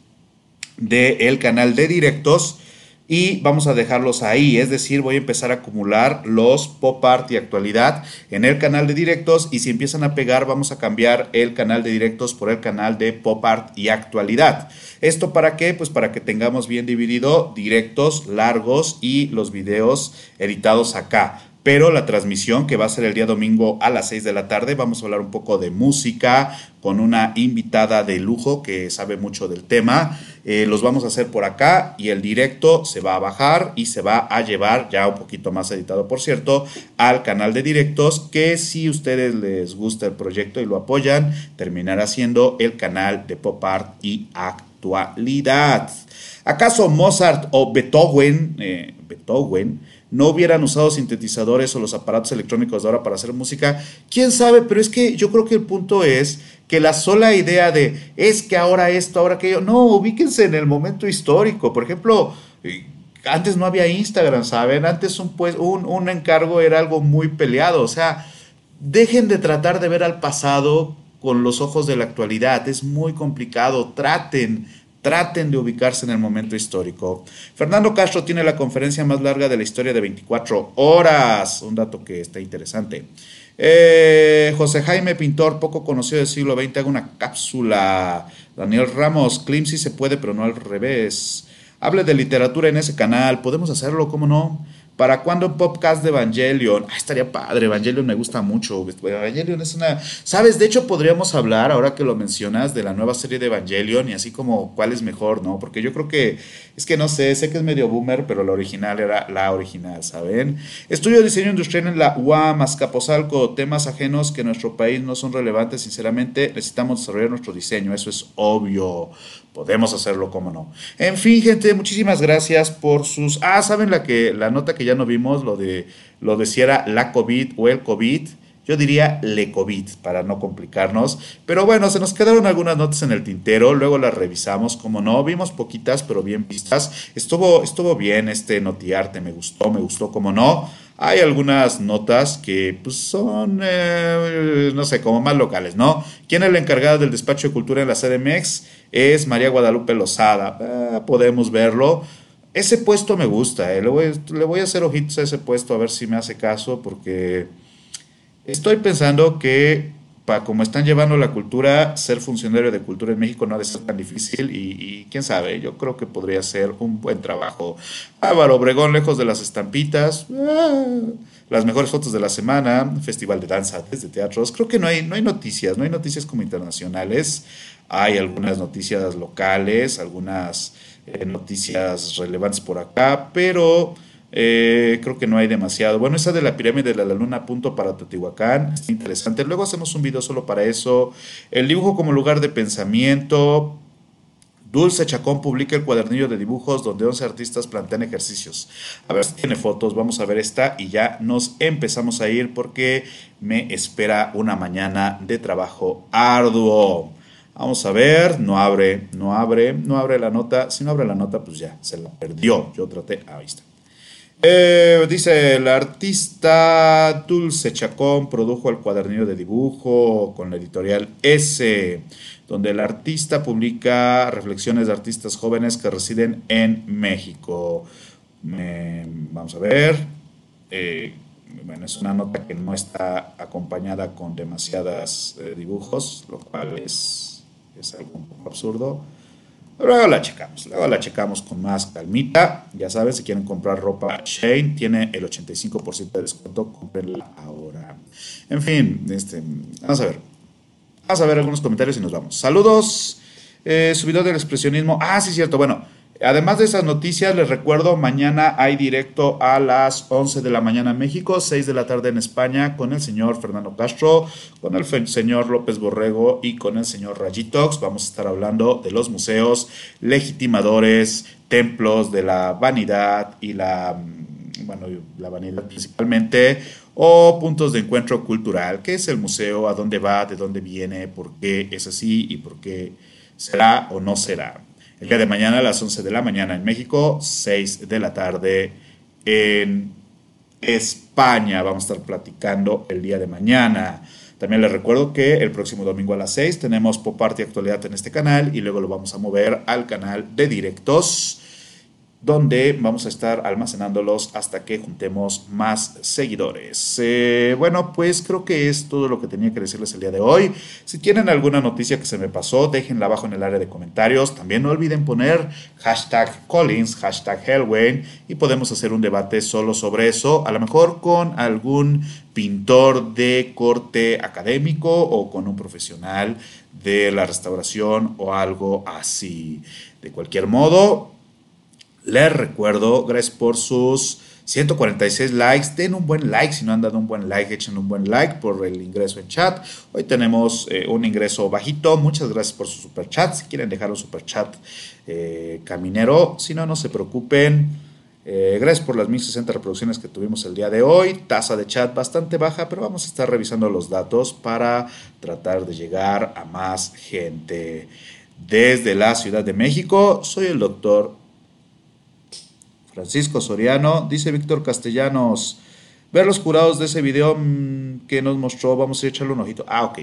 del canal de directos y vamos a dejarlos ahí, es decir, voy a empezar a acumular los pop art y actualidad en el canal de directos y si empiezan a pegar vamos a cambiar el canal de directos por el canal de pop art y actualidad. ¿Esto para qué? Pues para que tengamos bien dividido directos, largos y los videos editados acá pero la transmisión que va a ser el día domingo a las 6 de la tarde, vamos a hablar un poco de música con una invitada de lujo que sabe mucho del tema. Eh, los vamos a hacer por acá y el directo se va a bajar y se va a llevar, ya un poquito más editado por cierto, al canal de directos que si ustedes les gusta el proyecto y lo apoyan, terminará siendo el canal de pop art y actualidad. ¿Acaso Mozart o Beethoven, eh, Beethoven no hubieran usado sintetizadores o los aparatos electrónicos de ahora para hacer música. ¿Quién sabe? Pero es que yo creo que el punto es que la sola idea de es que ahora esto, ahora aquello, no, ubíquense en el momento histórico. Por ejemplo, eh, antes no había Instagram, ¿saben? Antes un, pues, un, un encargo era algo muy peleado. O sea, dejen de tratar de ver al pasado con los ojos de la actualidad. Es muy complicado. Traten, traten de ubicarse en el momento histórico. Fernando Castro tiene la conferencia más larga de la historia de 24 horas. Un dato que está interesante. Eh, José Jaime Pintor, poco conocido del siglo XX, haga una cápsula. Daniel Ramos, Klim sí se puede, pero no al revés. Hable de literatura en ese canal. ¿Podemos hacerlo? ¿Cómo no? ¿Para cuándo podcast de Evangelion? Ah, estaría padre, Evangelion me gusta mucho. Evangelion es una... ¿Sabes? De hecho, podríamos hablar, ahora que lo mencionas, de la nueva serie de Evangelion y así como cuál es mejor, ¿no? Porque yo creo que, es que no sé, sé que es medio boomer, pero la original era la original, ¿saben? Estudio diseño industrial en la UAM, Azcapotzalco, temas ajenos que en nuestro país no son relevantes, sinceramente, necesitamos desarrollar nuestro diseño, eso es obvio. Podemos hacerlo, cómo no. En fin, gente, muchísimas gracias por sus. Ah, saben la que la nota que ya no vimos, lo de lo de si era la COVID o el COVID. Yo diría le COVID para no complicarnos. Pero bueno, se nos quedaron algunas notas en el tintero. Luego las revisamos, como no. Vimos poquitas, pero bien vistas. Estuvo, estuvo bien este notiarte. Me gustó, me gustó, como no. Hay algunas notas que pues, son, eh, no sé, como más locales, ¿no? ¿Quién es la encargada del despacho de cultura en la CDMX? Es María Guadalupe Lozada. Ah, podemos verlo. Ese puesto me gusta, eh. le, voy, le voy a hacer ojitos a ese puesto a ver si me hace caso, porque estoy pensando que para como están llevando la cultura, ser funcionario de cultura en México no ha de ser tan difícil y, quién sabe, yo creo que podría ser un buen trabajo. Álvaro Obregón, lejos de las estampitas, ah, las mejores fotos de la semana, festival de danza desde teatros, creo que no hay, no hay noticias, no hay noticias como internacionales, hay algunas noticias locales, algunas eh, noticias relevantes por acá, pero... Eh, creo que no hay demasiado. Bueno, esa de la pirámide de la luna punto para Teotihuacán, está interesante. Luego hacemos un video solo para eso. El dibujo como lugar de pensamiento. Dulce Chacón publica el cuadernillo de dibujos donde 11 artistas plantean ejercicios. A ver si tiene fotos, vamos a ver esta y ya nos empezamos a ir porque me espera una mañana de trabajo arduo. Vamos a ver, no abre, no abre, no abre la nota. Si no abre la nota, pues ya, se la perdió. Yo traté, ahí está. Eh, dice, el artista Dulce Chacón produjo el cuadernillo de dibujo con la editorial S, donde el artista publica reflexiones de artistas jóvenes que residen en México. vamos a ver. Eh, bueno, es una nota que no está acompañada con demasiadas eh, dibujos, lo cual es, es algo un poco absurdo. Luego la checamos, luego la checamos con más calmita. Ya saben, si quieren comprar ropa Shane, tiene el 85% de descuento, cómprenla ahora. En fin, este, vamos a ver. Vamos a ver algunos comentarios y nos vamos. Saludos, eh, subidor del expresionismo. Ah, sí, cierto. Bueno, Además de esas noticias, les recuerdo, mañana hay directo a las 11 de la mañana en México, 6 de la tarde en España, con el señor Fernando Castro, con el señor López Borrego y con el señor Rayitox. Vamos a estar hablando de los museos, legitimadores, templos de la vanidad y la, mm, bueno, la vanidad principalmente, o puntos de encuentro cultural. ¿Qué es el museo? ¿A dónde va? ¿De dónde viene? ¿Por qué es así? ¿Y por qué será o no será? El día de mañana a las 11 de la mañana en México, 6 de la tarde en España. Vamos a estar platicando el día de mañana. También les recuerdo que el próximo domingo a las 6 tenemos Pop Art y Actualidad en este canal y luego lo vamos a mover al canal de directos donde vamos a estar almacenándolos hasta que juntemos más seguidores. Eh, bueno, pues creo que es todo lo que tenía que decirles el día de hoy. Si tienen alguna noticia que se me pasó, déjenla abajo en el área de comentarios. También no olviden poner hashtag Collins, hashtag Hellwayne y podemos hacer un debate solo sobre eso, a lo mejor con algún pintor de corte académico o con un profesional de la restauración o algo así. De cualquier modo, les recuerdo, gracias por sus 146 likes. Den un buen like. Si no han dado un buen like, echen un buen like por el ingreso en chat. Hoy tenemos eh, un ingreso bajito. Muchas gracias por su super chat. Si quieren dejar un super chat eh, caminero, si no, no se preocupen. Eh, gracias por las 1060 reproducciones que tuvimos el día de hoy. Tasa de chat bastante baja, pero vamos a estar revisando los datos para tratar de llegar a más gente. Desde la Ciudad de México, soy el doctor Francisco Soriano. Dice Víctor Castellanos, ver los curados de ese video mm, que nos mostró, vamos a echarle un ojito. Ah, ok.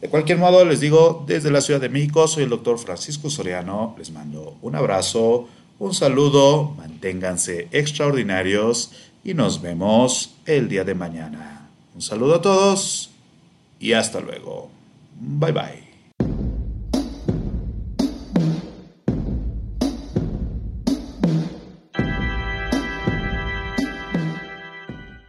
De cualquier modo, les digo, desde la Ciudad de México, soy el doctor Francisco Soriano. Les mando un abrazo un saludo, manténganse extraordinarios y nos vemos el día de mañana. Un saludo a todos y hasta luego. Bye bye.